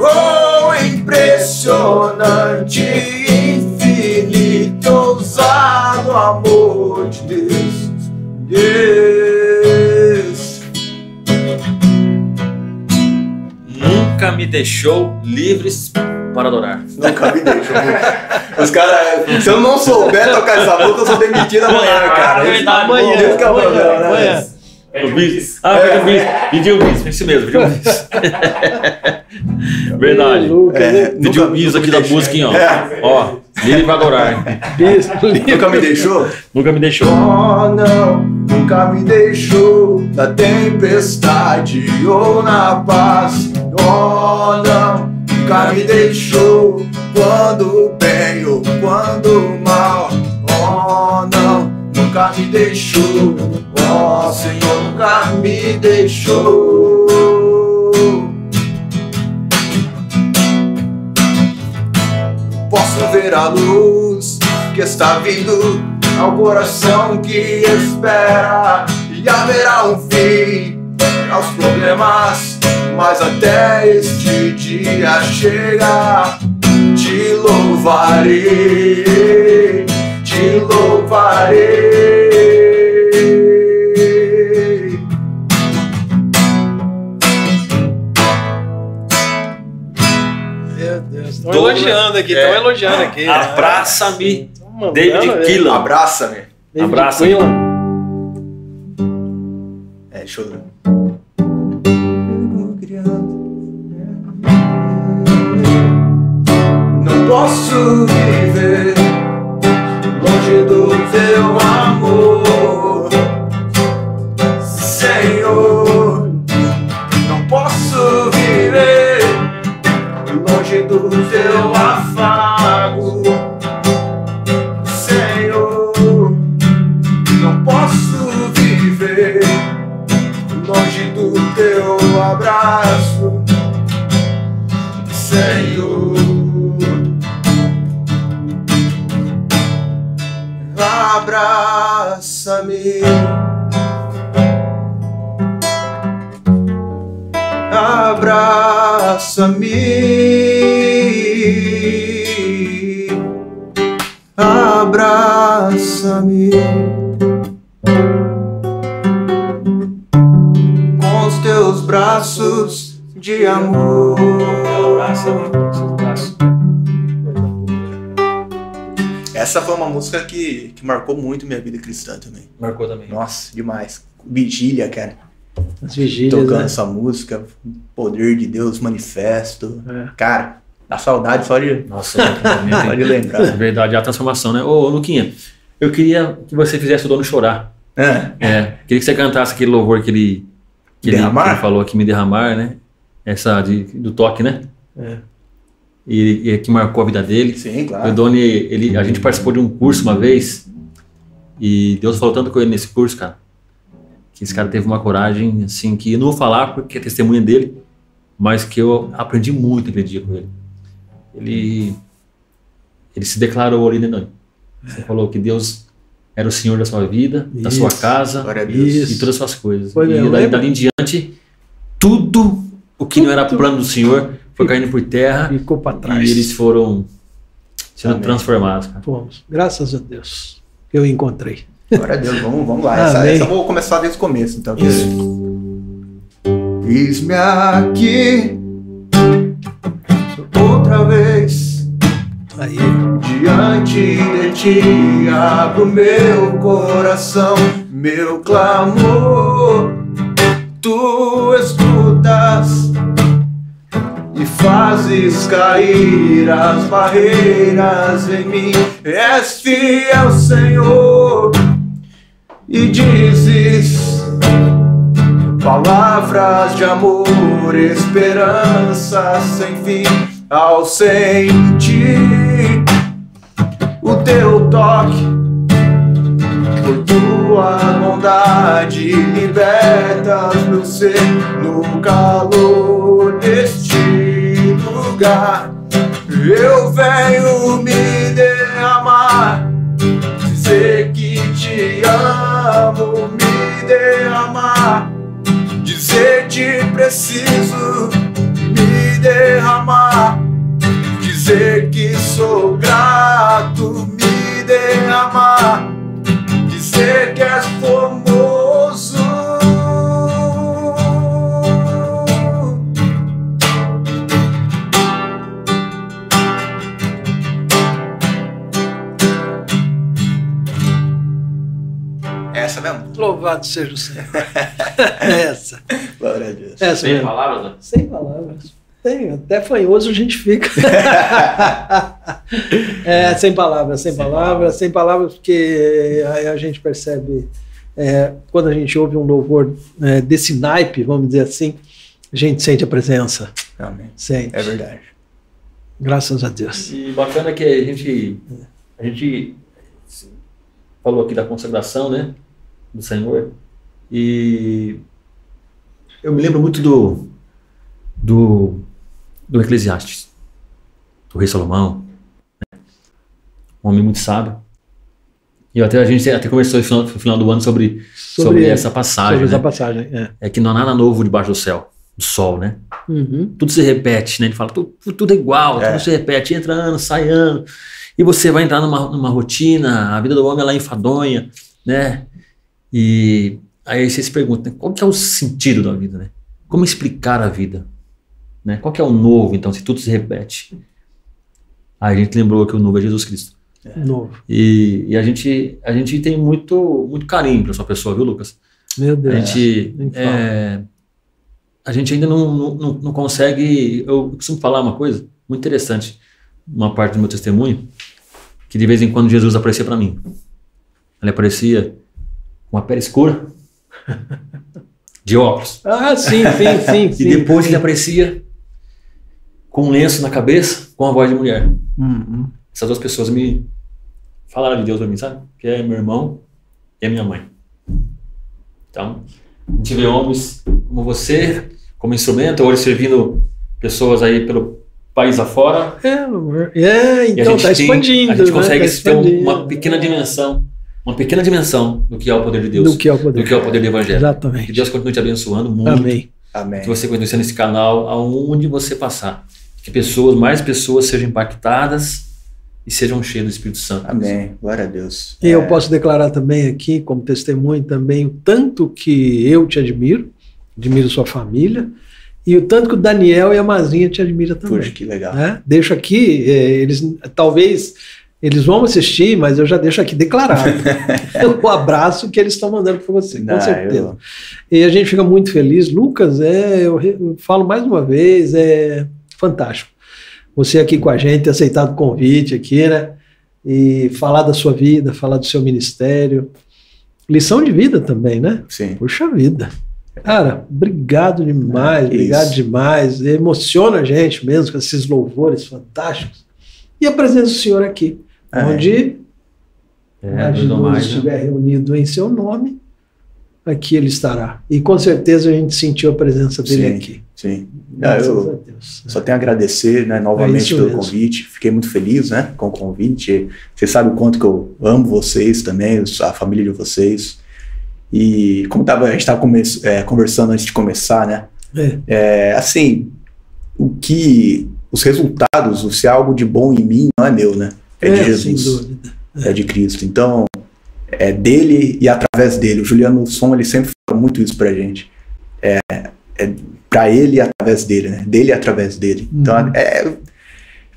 Oh, impressionante, infinito, ousado amor de Deus. Yes. Nunca me deixou livres para adorar. Nunca me deixou. Os caras, se eu não souber tocar essa música, eu sou demitido amanhã, cara. Amanhã. Esse que é o problema, né? O bis. Ah, pediu bis. Pediu bis, isso mesmo, pediu bis. Verdade. É, pediu bis aqui da música, ó. É. Ó, livre para adorar. Bis, Nunca me deixou? Nunca me deixou. Oh, não, nunca me deixou na tempestade ou na paz. Oh, não, nunca me deixou quando bem ou quando mal. Oh, não, nunca me deixou oh, Senhor, nunca me deixou. Posso ver a luz que está vindo ao coração que espera e haverá um fim aos problemas, mas até este dia chegar, te louvarei, te louvarei. Estão elogiando aqui, estão é. elogiando aqui. Abraça-me, David Killan. Abraça-me. Abraça-me. É, deixa posso viver longe do teu amor, Senhor. Não posso viver longe do teu afago, Senhor. Não posso viver longe do teu abraço, Abraça-me. abraça-me, com os teus braços de amor. Essa foi uma música que, que marcou muito minha vida cristã também. Marcou também. Nossa, demais. Vigília, cara. As vigílias. Tocando né? essa música, Poder de Deus, Manifesto. É. Cara, dá saudade só de. Nossa, só de lembrar. É verdade, a transformação, né? Ô, Luquinha, eu queria que você fizesse o dono chorar. É. é. Queria que você cantasse aquele louvor que ele, que derramar? Ele, que ele falou aqui, me derramar, né? Essa de, do toque, né? É. E, e que marcou a vida dele. Sim, claro. O Doni, ele, a gente participou de um curso uma vez e Deus falou tanto com ele nesse curso, cara que esse cara teve uma coragem, assim, que eu não vou falar porque é testemunha dele, mas que eu aprendi muito aquele dia com ele. Ele, ele se declarou ali, né, Nani? Você é. falou que Deus era o Senhor da sua vida, Isso. da sua casa e todas as suas coisas. Foi e daí, dali em diante, tudo o que tudo. não era plano do Senhor foi caindo por terra. Ficou para trás. E eles foram sendo Amém. transformados. Cara. Fomos. Graças a Deus. Eu encontrei. Glória a Deus, vamos, vamos lá. Essa, essa, eu vou começar desde o começo, então. Isso. Eis-me aqui outra vez. Aí. Diante de ti abro meu coração, meu clamor. Tu escutas e fazes cair as barreiras em mim. És fiel, Senhor e dizes palavras de amor, esperança sem fim ao sentir o teu toque. Por tua bondade, libertas meu ser no calor lugar. Eu venho me derramar, dizer que te amo, me derramar, dizer te preciso, me derramar, dizer que sou grato, me derramar. Louvado seja o Senhor. É essa. Glória a Deus. Essa Sem mesmo. palavras, né? Sem palavras. Tem, até fanhoso a gente fica. é, sem palavras, sem, sem palavras, palavras, sem palavras, porque aí a gente percebe, é, quando a gente ouve um louvor é, desse naipe, vamos dizer assim, a gente sente a presença. Amém. Sente. É verdade. Graças a Deus. E bacana que a gente, a gente falou aqui da consagração, né, do Senhor, e eu me lembro muito do, do, do Eclesiastes, do rei Salomão, né? um homem muito sábio. E até a gente até conversou no final, no final do ano sobre, sobre, sobre essa passagem. Sobre né? essa passagem, é. é. que não há nada novo debaixo do céu, do sol, né? Uhum. Tudo se repete, né? Ele fala, tudo, tudo é igual, é. tudo se repete, entra ano, sai ano. E você vai entrar numa, numa rotina, a vida do homem é lá enfadonha, né? E aí você se pergunta, né? qual que é o sentido da vida, né? Como explicar a vida? Né? Qual que é o novo, então, se tudo se repete? Aí a gente lembrou que o novo é Jesus Cristo. É. Novo. E, e, a, gente, a gente tem muito, muito carinho para sua pessoa, viu, Lucas? Meu Deus. A gente, é, a gente ainda não, não, não consegue. Eu costumo falar uma coisa muito interessante, uma parte do meu testemunho, que de vez em quando Jesus aparecia para mim. Ele aparecia uma pele escura, de óculos. Ah, sim, sim, sim. e sim, depois sim. ele aparecia com um lenço na cabeça, com a voz de mulher. Uhum. Essas duas pessoas me falaram de Deus para mim, sabe? Que é meu irmão e a minha mãe. Então, a gente vê homens como você, como instrumento, hoje servindo pessoas aí pelo país afora. É, é então está expandindo. A gente né? consegue tá ter uma pequena dimensão, uma pequena dimensão do que é o poder de Deus. Do que é o poder, do, que é o poder do Evangelho. Exatamente. Que Deus continue te abençoando muito. Amém. Amém. Que você continue sendo esse canal aonde você passar. Que pessoas, mais pessoas sejam impactadas e sejam cheias do Espírito Santo. Amém. Glória a Deus. E é. eu posso declarar também aqui, como testemunho também, o tanto que eu te admiro, admiro sua família, e o tanto que o Daniel e a Mazinha te admiram também. Puxa, que legal. Né? Deixo aqui, é, eles talvez eles vão assistir, mas eu já deixo aqui declarado o abraço que eles estão mandando para você, com Não, certeza. Eu... E a gente fica muito feliz. Lucas, é, eu, eu falo mais uma vez, é fantástico. Você aqui com a gente, ter aceitado o convite aqui, né? E falar da sua vida, falar do seu ministério. Lição de vida também, né? Sim. Puxa vida. Cara, obrigado demais, é, obrigado isso. demais. Emociona a gente mesmo com esses louvores fantásticos. E a presença do Senhor aqui, é. onde é, a estiver né? reunido em seu nome, aqui ele estará. E com certeza a gente sentiu a presença dele sim, aqui. Sim. eu só tenho a agradecer né, novamente é pelo mesmo. convite. Fiquei muito feliz né, com o convite. Você sabe o quanto que eu amo vocês também, a família de vocês. E como tava, a gente estava é, conversando antes de começar, né? É. é. assim, o que os resultados, se há algo de bom em mim, não é meu, né? É, é de Jesus. É. é. de Cristo. Então, é dele e através dele. O Juliano Som, ele sempre fala muito isso pra gente. É, é para ele e através dele, né? Dele e através dele. Então, uhum. é,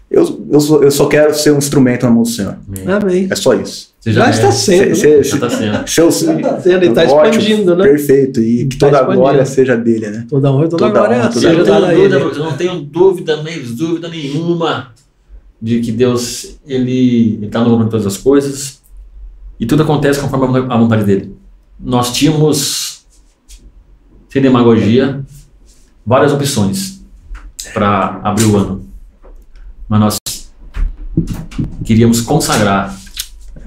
eu, eu, só, eu só quero ser um instrumento na mão do Senhor. Amém. É só isso. Você já, já está sendo. Cê, né? já está sendo. já está sendo e está expandindo, né? Perfeito. E que tá toda a glória seja dele, né? Toda honra toda, toda glória seja eu, dúvida, eu não tenho dúvida, nem dúvida nenhuma de que Deus ele está no comando de todas as coisas e tudo acontece conforme a vontade dele. Nós tínhamos, sem demagogia, várias opções para abrir o ano, mas nós queríamos consagrar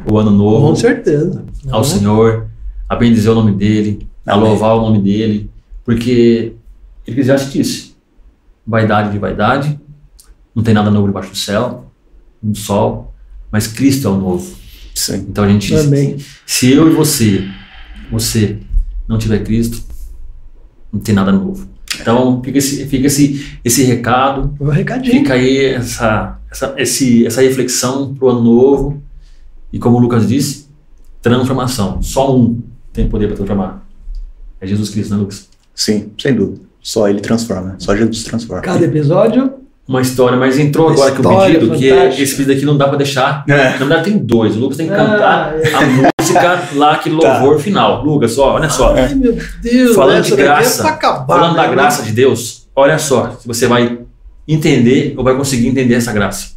o ano novo. Com certeza. Ao uhum. Senhor, a bendizer o nome dele, a louvar o nome dele, porque ele já disse: vaidade de vaidade, não tem nada novo debaixo do céu, no sol, mas Cristo é o novo. Sim. Então a gente, Amém. se eu e você, você não tiver Cristo, não tem nada novo. Então fica esse, fica esse, esse recado, um recadinho. fica aí essa, essa, esse, essa reflexão para o ano novo e como o Lucas disse, transformação. Só um tem poder para transformar. É Jesus Cristo, né, Lucas? Sim, sem dúvida. Só ele transforma. Só Jesus transforma. Cada episódio uma história, mas entrou Uma agora que o pedido, que esse vídeo aqui não dá para deixar. É. Na verdade, tem dois. O Lucas tem que cantar ah, é. a música lá, que louvor tá. final. Lucas, ó, olha só. Ai, meu Deus. Falando de graça, é acabar, falando da graça de Deus, olha só, se você vai entender ou vai conseguir entender essa graça.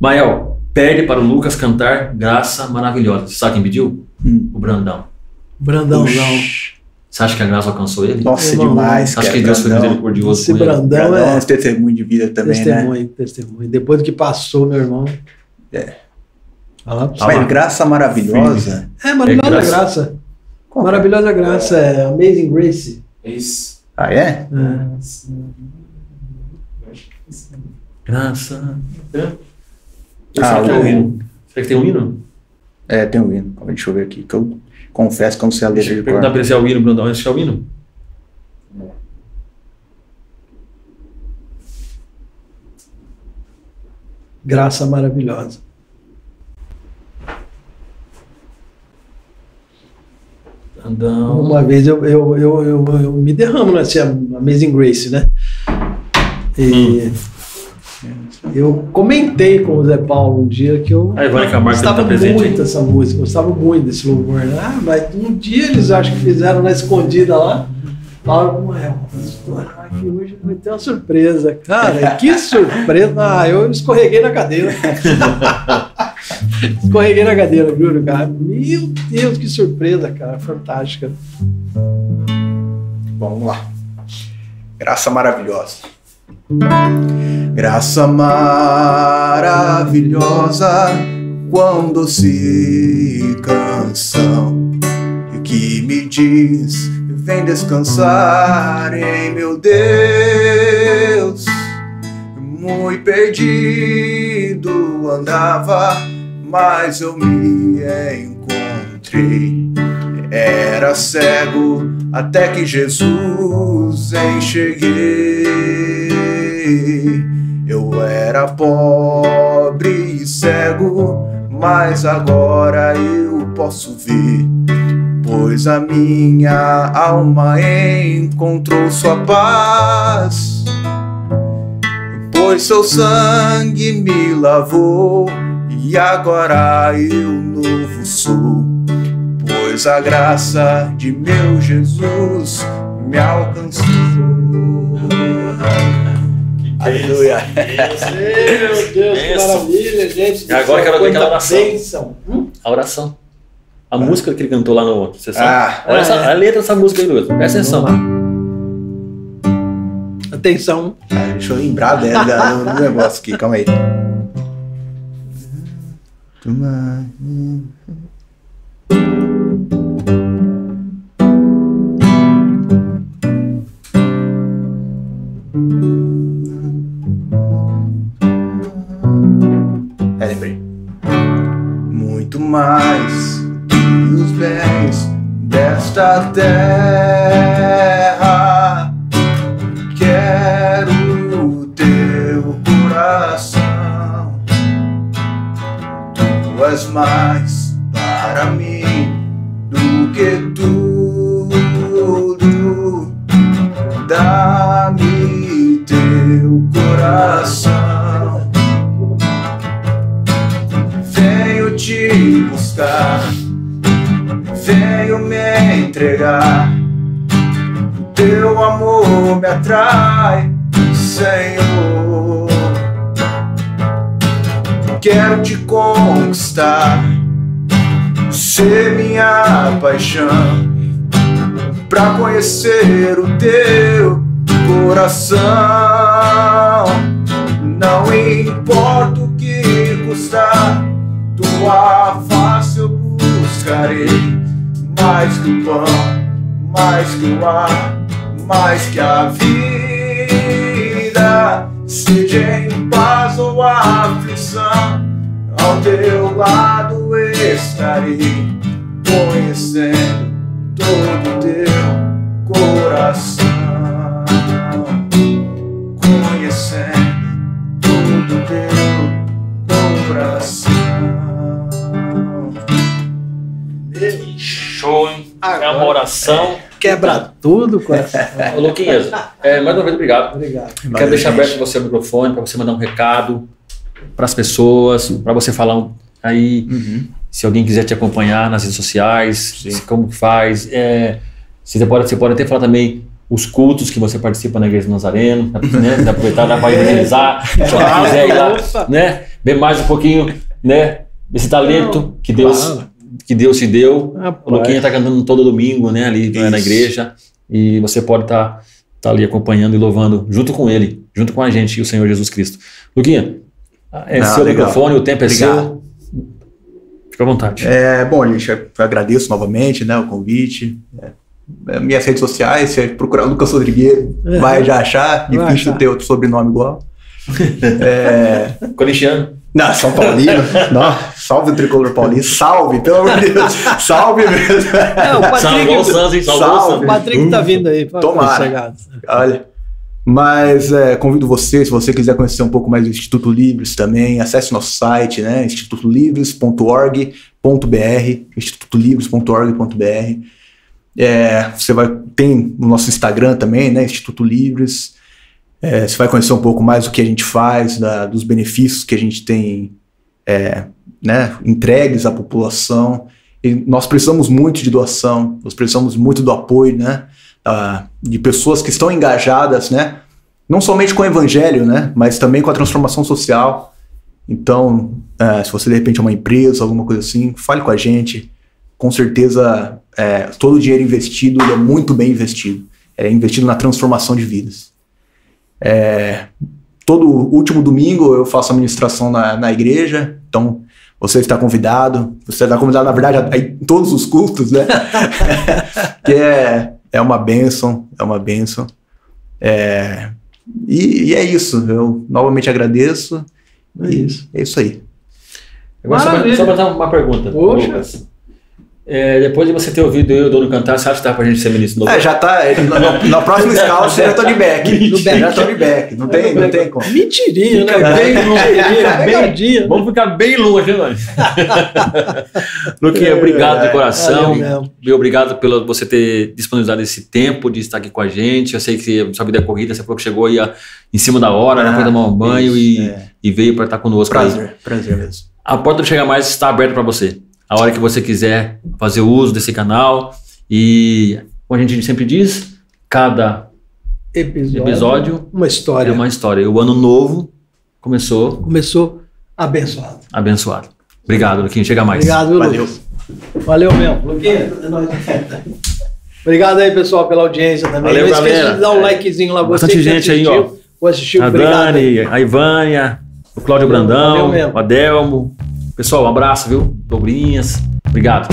Mael, pede para o Lucas cantar Graça Maravilhosa. Você sabe quem pediu? Hum. O Brandão. Brandão, Ux. não. Você acha que a graça alcançou ele? Nossa, é demais. Acho que Deus foi misericordioso Esse Brandão ele. é testemunho de vida também, testemunho, né? Testemunho, Depois do que passou, meu irmão. É. Fala Mas graça maravilhosa. É, maravilhosa é graça. graça. Maravilhosa graça é Amazing Grace. Isso. Ah, é? é. Graça. É. Ah, o hino. Será que tem um hino? É, tem um hino. Deixa eu ver aqui. Que eu confesso que eu não sei a letra de cor. Perguntar pra ele se é o hino, Bruno. Esse é o hino? Graça maravilhosa. Andão. Uma vez eu, eu, eu, eu, eu me derramo nessa Amazing Grace, né? E hum. Eu comentei com o Zé Paulo um dia que eu a gostava tá presente, muito dessa música, gostava muito desse louvor. Né? Ah, mas um dia eles acho que fizeram na escondida lá. Falaram, ué, que hoje vai ter uma surpresa. Cara, que surpresa! Ah, eu escorreguei na cadeira. escorreguei na cadeira, juro, cara. Meu Deus, que surpresa, cara. Fantástica. Vamos lá. Graça maravilhosa. Graça maravilhosa, quão doce canção que me diz Vem descansar em meu Deus. Muito perdido andava, mas eu me encontrei. Era cego até que Jesus enxerguei. Eu era pobre e cego, mas agora eu posso ver pois a minha alma encontrou sua paz. Pois seu sangue me lavou e agora eu novo sou. Pois a graça de meu Jesus me alcançou. Aleluia. Meu Deus, que maravilha, gente. E agora quero ver aquela oração. Hum? A oração. A ah. música que ele cantou lá no. Você sabe? Ah, Olha é. essa, a letra dessa música aí, Lucas. Presta atenção. Atenção. Ah, deixa eu lembrar dela no negócio aqui, calma aí. Conhecer o teu coração. Não importa o que custar, tua face eu buscarei mais que o pão, mais que o ar, mais que a vida. Seja em paz ou aflição, ao teu lado estarei, conhecendo todo teu coração, conhecendo todo o teu coração. show, hein? Agora, é uma oração. Quebra tudo, coração. Ô, Luquinhas, é, mais uma vez, obrigado. Obrigado. Quero Valeu, deixar gente. aberto você o microfone para você mandar um recado para as pessoas, para você falar um, aí. Uhum. se alguém quiser te acompanhar nas redes sociais, como faz. É, você, pode, você pode até falar também os cultos que você participa na Igreja do Nazareno, né? aproveitar dá para evangelizar, se alguém quiser ir lá, né? Ver mais um pouquinho, né? Desse talento que Deus, que Deus te deu. O Luquinha está cantando todo domingo, né? Ali Isso. na igreja. E você pode estar tá, tá ali acompanhando e louvando junto com ele, junto com a gente e o Senhor Jesus Cristo. Luquinha, é Não, seu legal. microfone, o tempo é Obrigado. seu. Fica à vontade. É, bom, gente, eu agradeço novamente né, o convite. É minhas redes sociais, se procurar Lucas Rodrigues, é. vai já achar. Difícil ter outro sobrenome igual. é... Corintiano. Não, São Paulino. Não, salve o tricolor paulino. Salve, pelo amor de Deus. Salve mesmo. É, o Patrick. Salve o Santos? Salve. salve. O Patrick tá vindo aí. Tomara. Olha. Mas é, convido você, se você quiser conhecer um pouco mais do Instituto Livres também, acesse nosso site, né? institutolivres.org.br, institutolivres.org.br. É, você vai tem o nosso Instagram também, né? Instituto Livres. É, você vai conhecer um pouco mais do que a gente faz, da, dos benefícios que a gente tem é, né, entregues à população. E nós precisamos muito de doação, nós precisamos muito do apoio, né? de pessoas que estão engajadas, né? Não somente com o evangelho, né? Mas também com a transformação social. Então, uh, se você de repente é uma empresa, alguma coisa assim, fale com a gente. Com certeza, é, todo o dinheiro investido é muito bem investido. É investido na transformação de vidas. É, todo último domingo eu faço administração na, na igreja, então você está convidado. Você está convidado, na verdade, em todos os cultos, né? que é é uma benção, é uma benção. É, e, e, é isso. Eu novamente agradeço. É isso. É isso aí. Agora, só para dar uma pergunta, Poxa. Lucas. É, depois de você ter ouvido eu e o Dono cantar, você acha que dá pra gente ser ministro novo? É, já tá. É, na, na próxima escala você já tá de back. No back. Já tá de back. Não tem, não tem como. Mentirinha, né? Bem longe. Bem, Vamos ficar bem longe, né? Luquinha, obrigado de é, coração. E obrigado pelo você ter disponibilizado esse tempo de estar aqui com a gente. Eu sei que sua vida é corrida, você falou que chegou aí em cima da hora, né? ah, tomar um banho isso, e, é. e veio para estar conosco. Prazer, aí. prazer mesmo. A porta do Chega Mais está aberta para você a hora que você quiser fazer uso desse canal. E, como a gente sempre diz, cada episódio, episódio uma história. é uma história. E o ano novo começou. Começou abençoado. Abençoado. Obrigado, Luquinha. Chega mais. Obrigado, Valeu. Lucas. Valeu mesmo. Luquinha, é nóis. Obrigado aí, pessoal, pela audiência também. Valeu, Não esqueça galera. de dar um likezinho lá. Bastante você gente assistiu, aí, ó. Vou assistir, a obrigado. Dani, a Ivânia, o Cláudio Brandão, o Adelmo. Pessoal, um abraço, viu? Dobrinhas. Obrigado.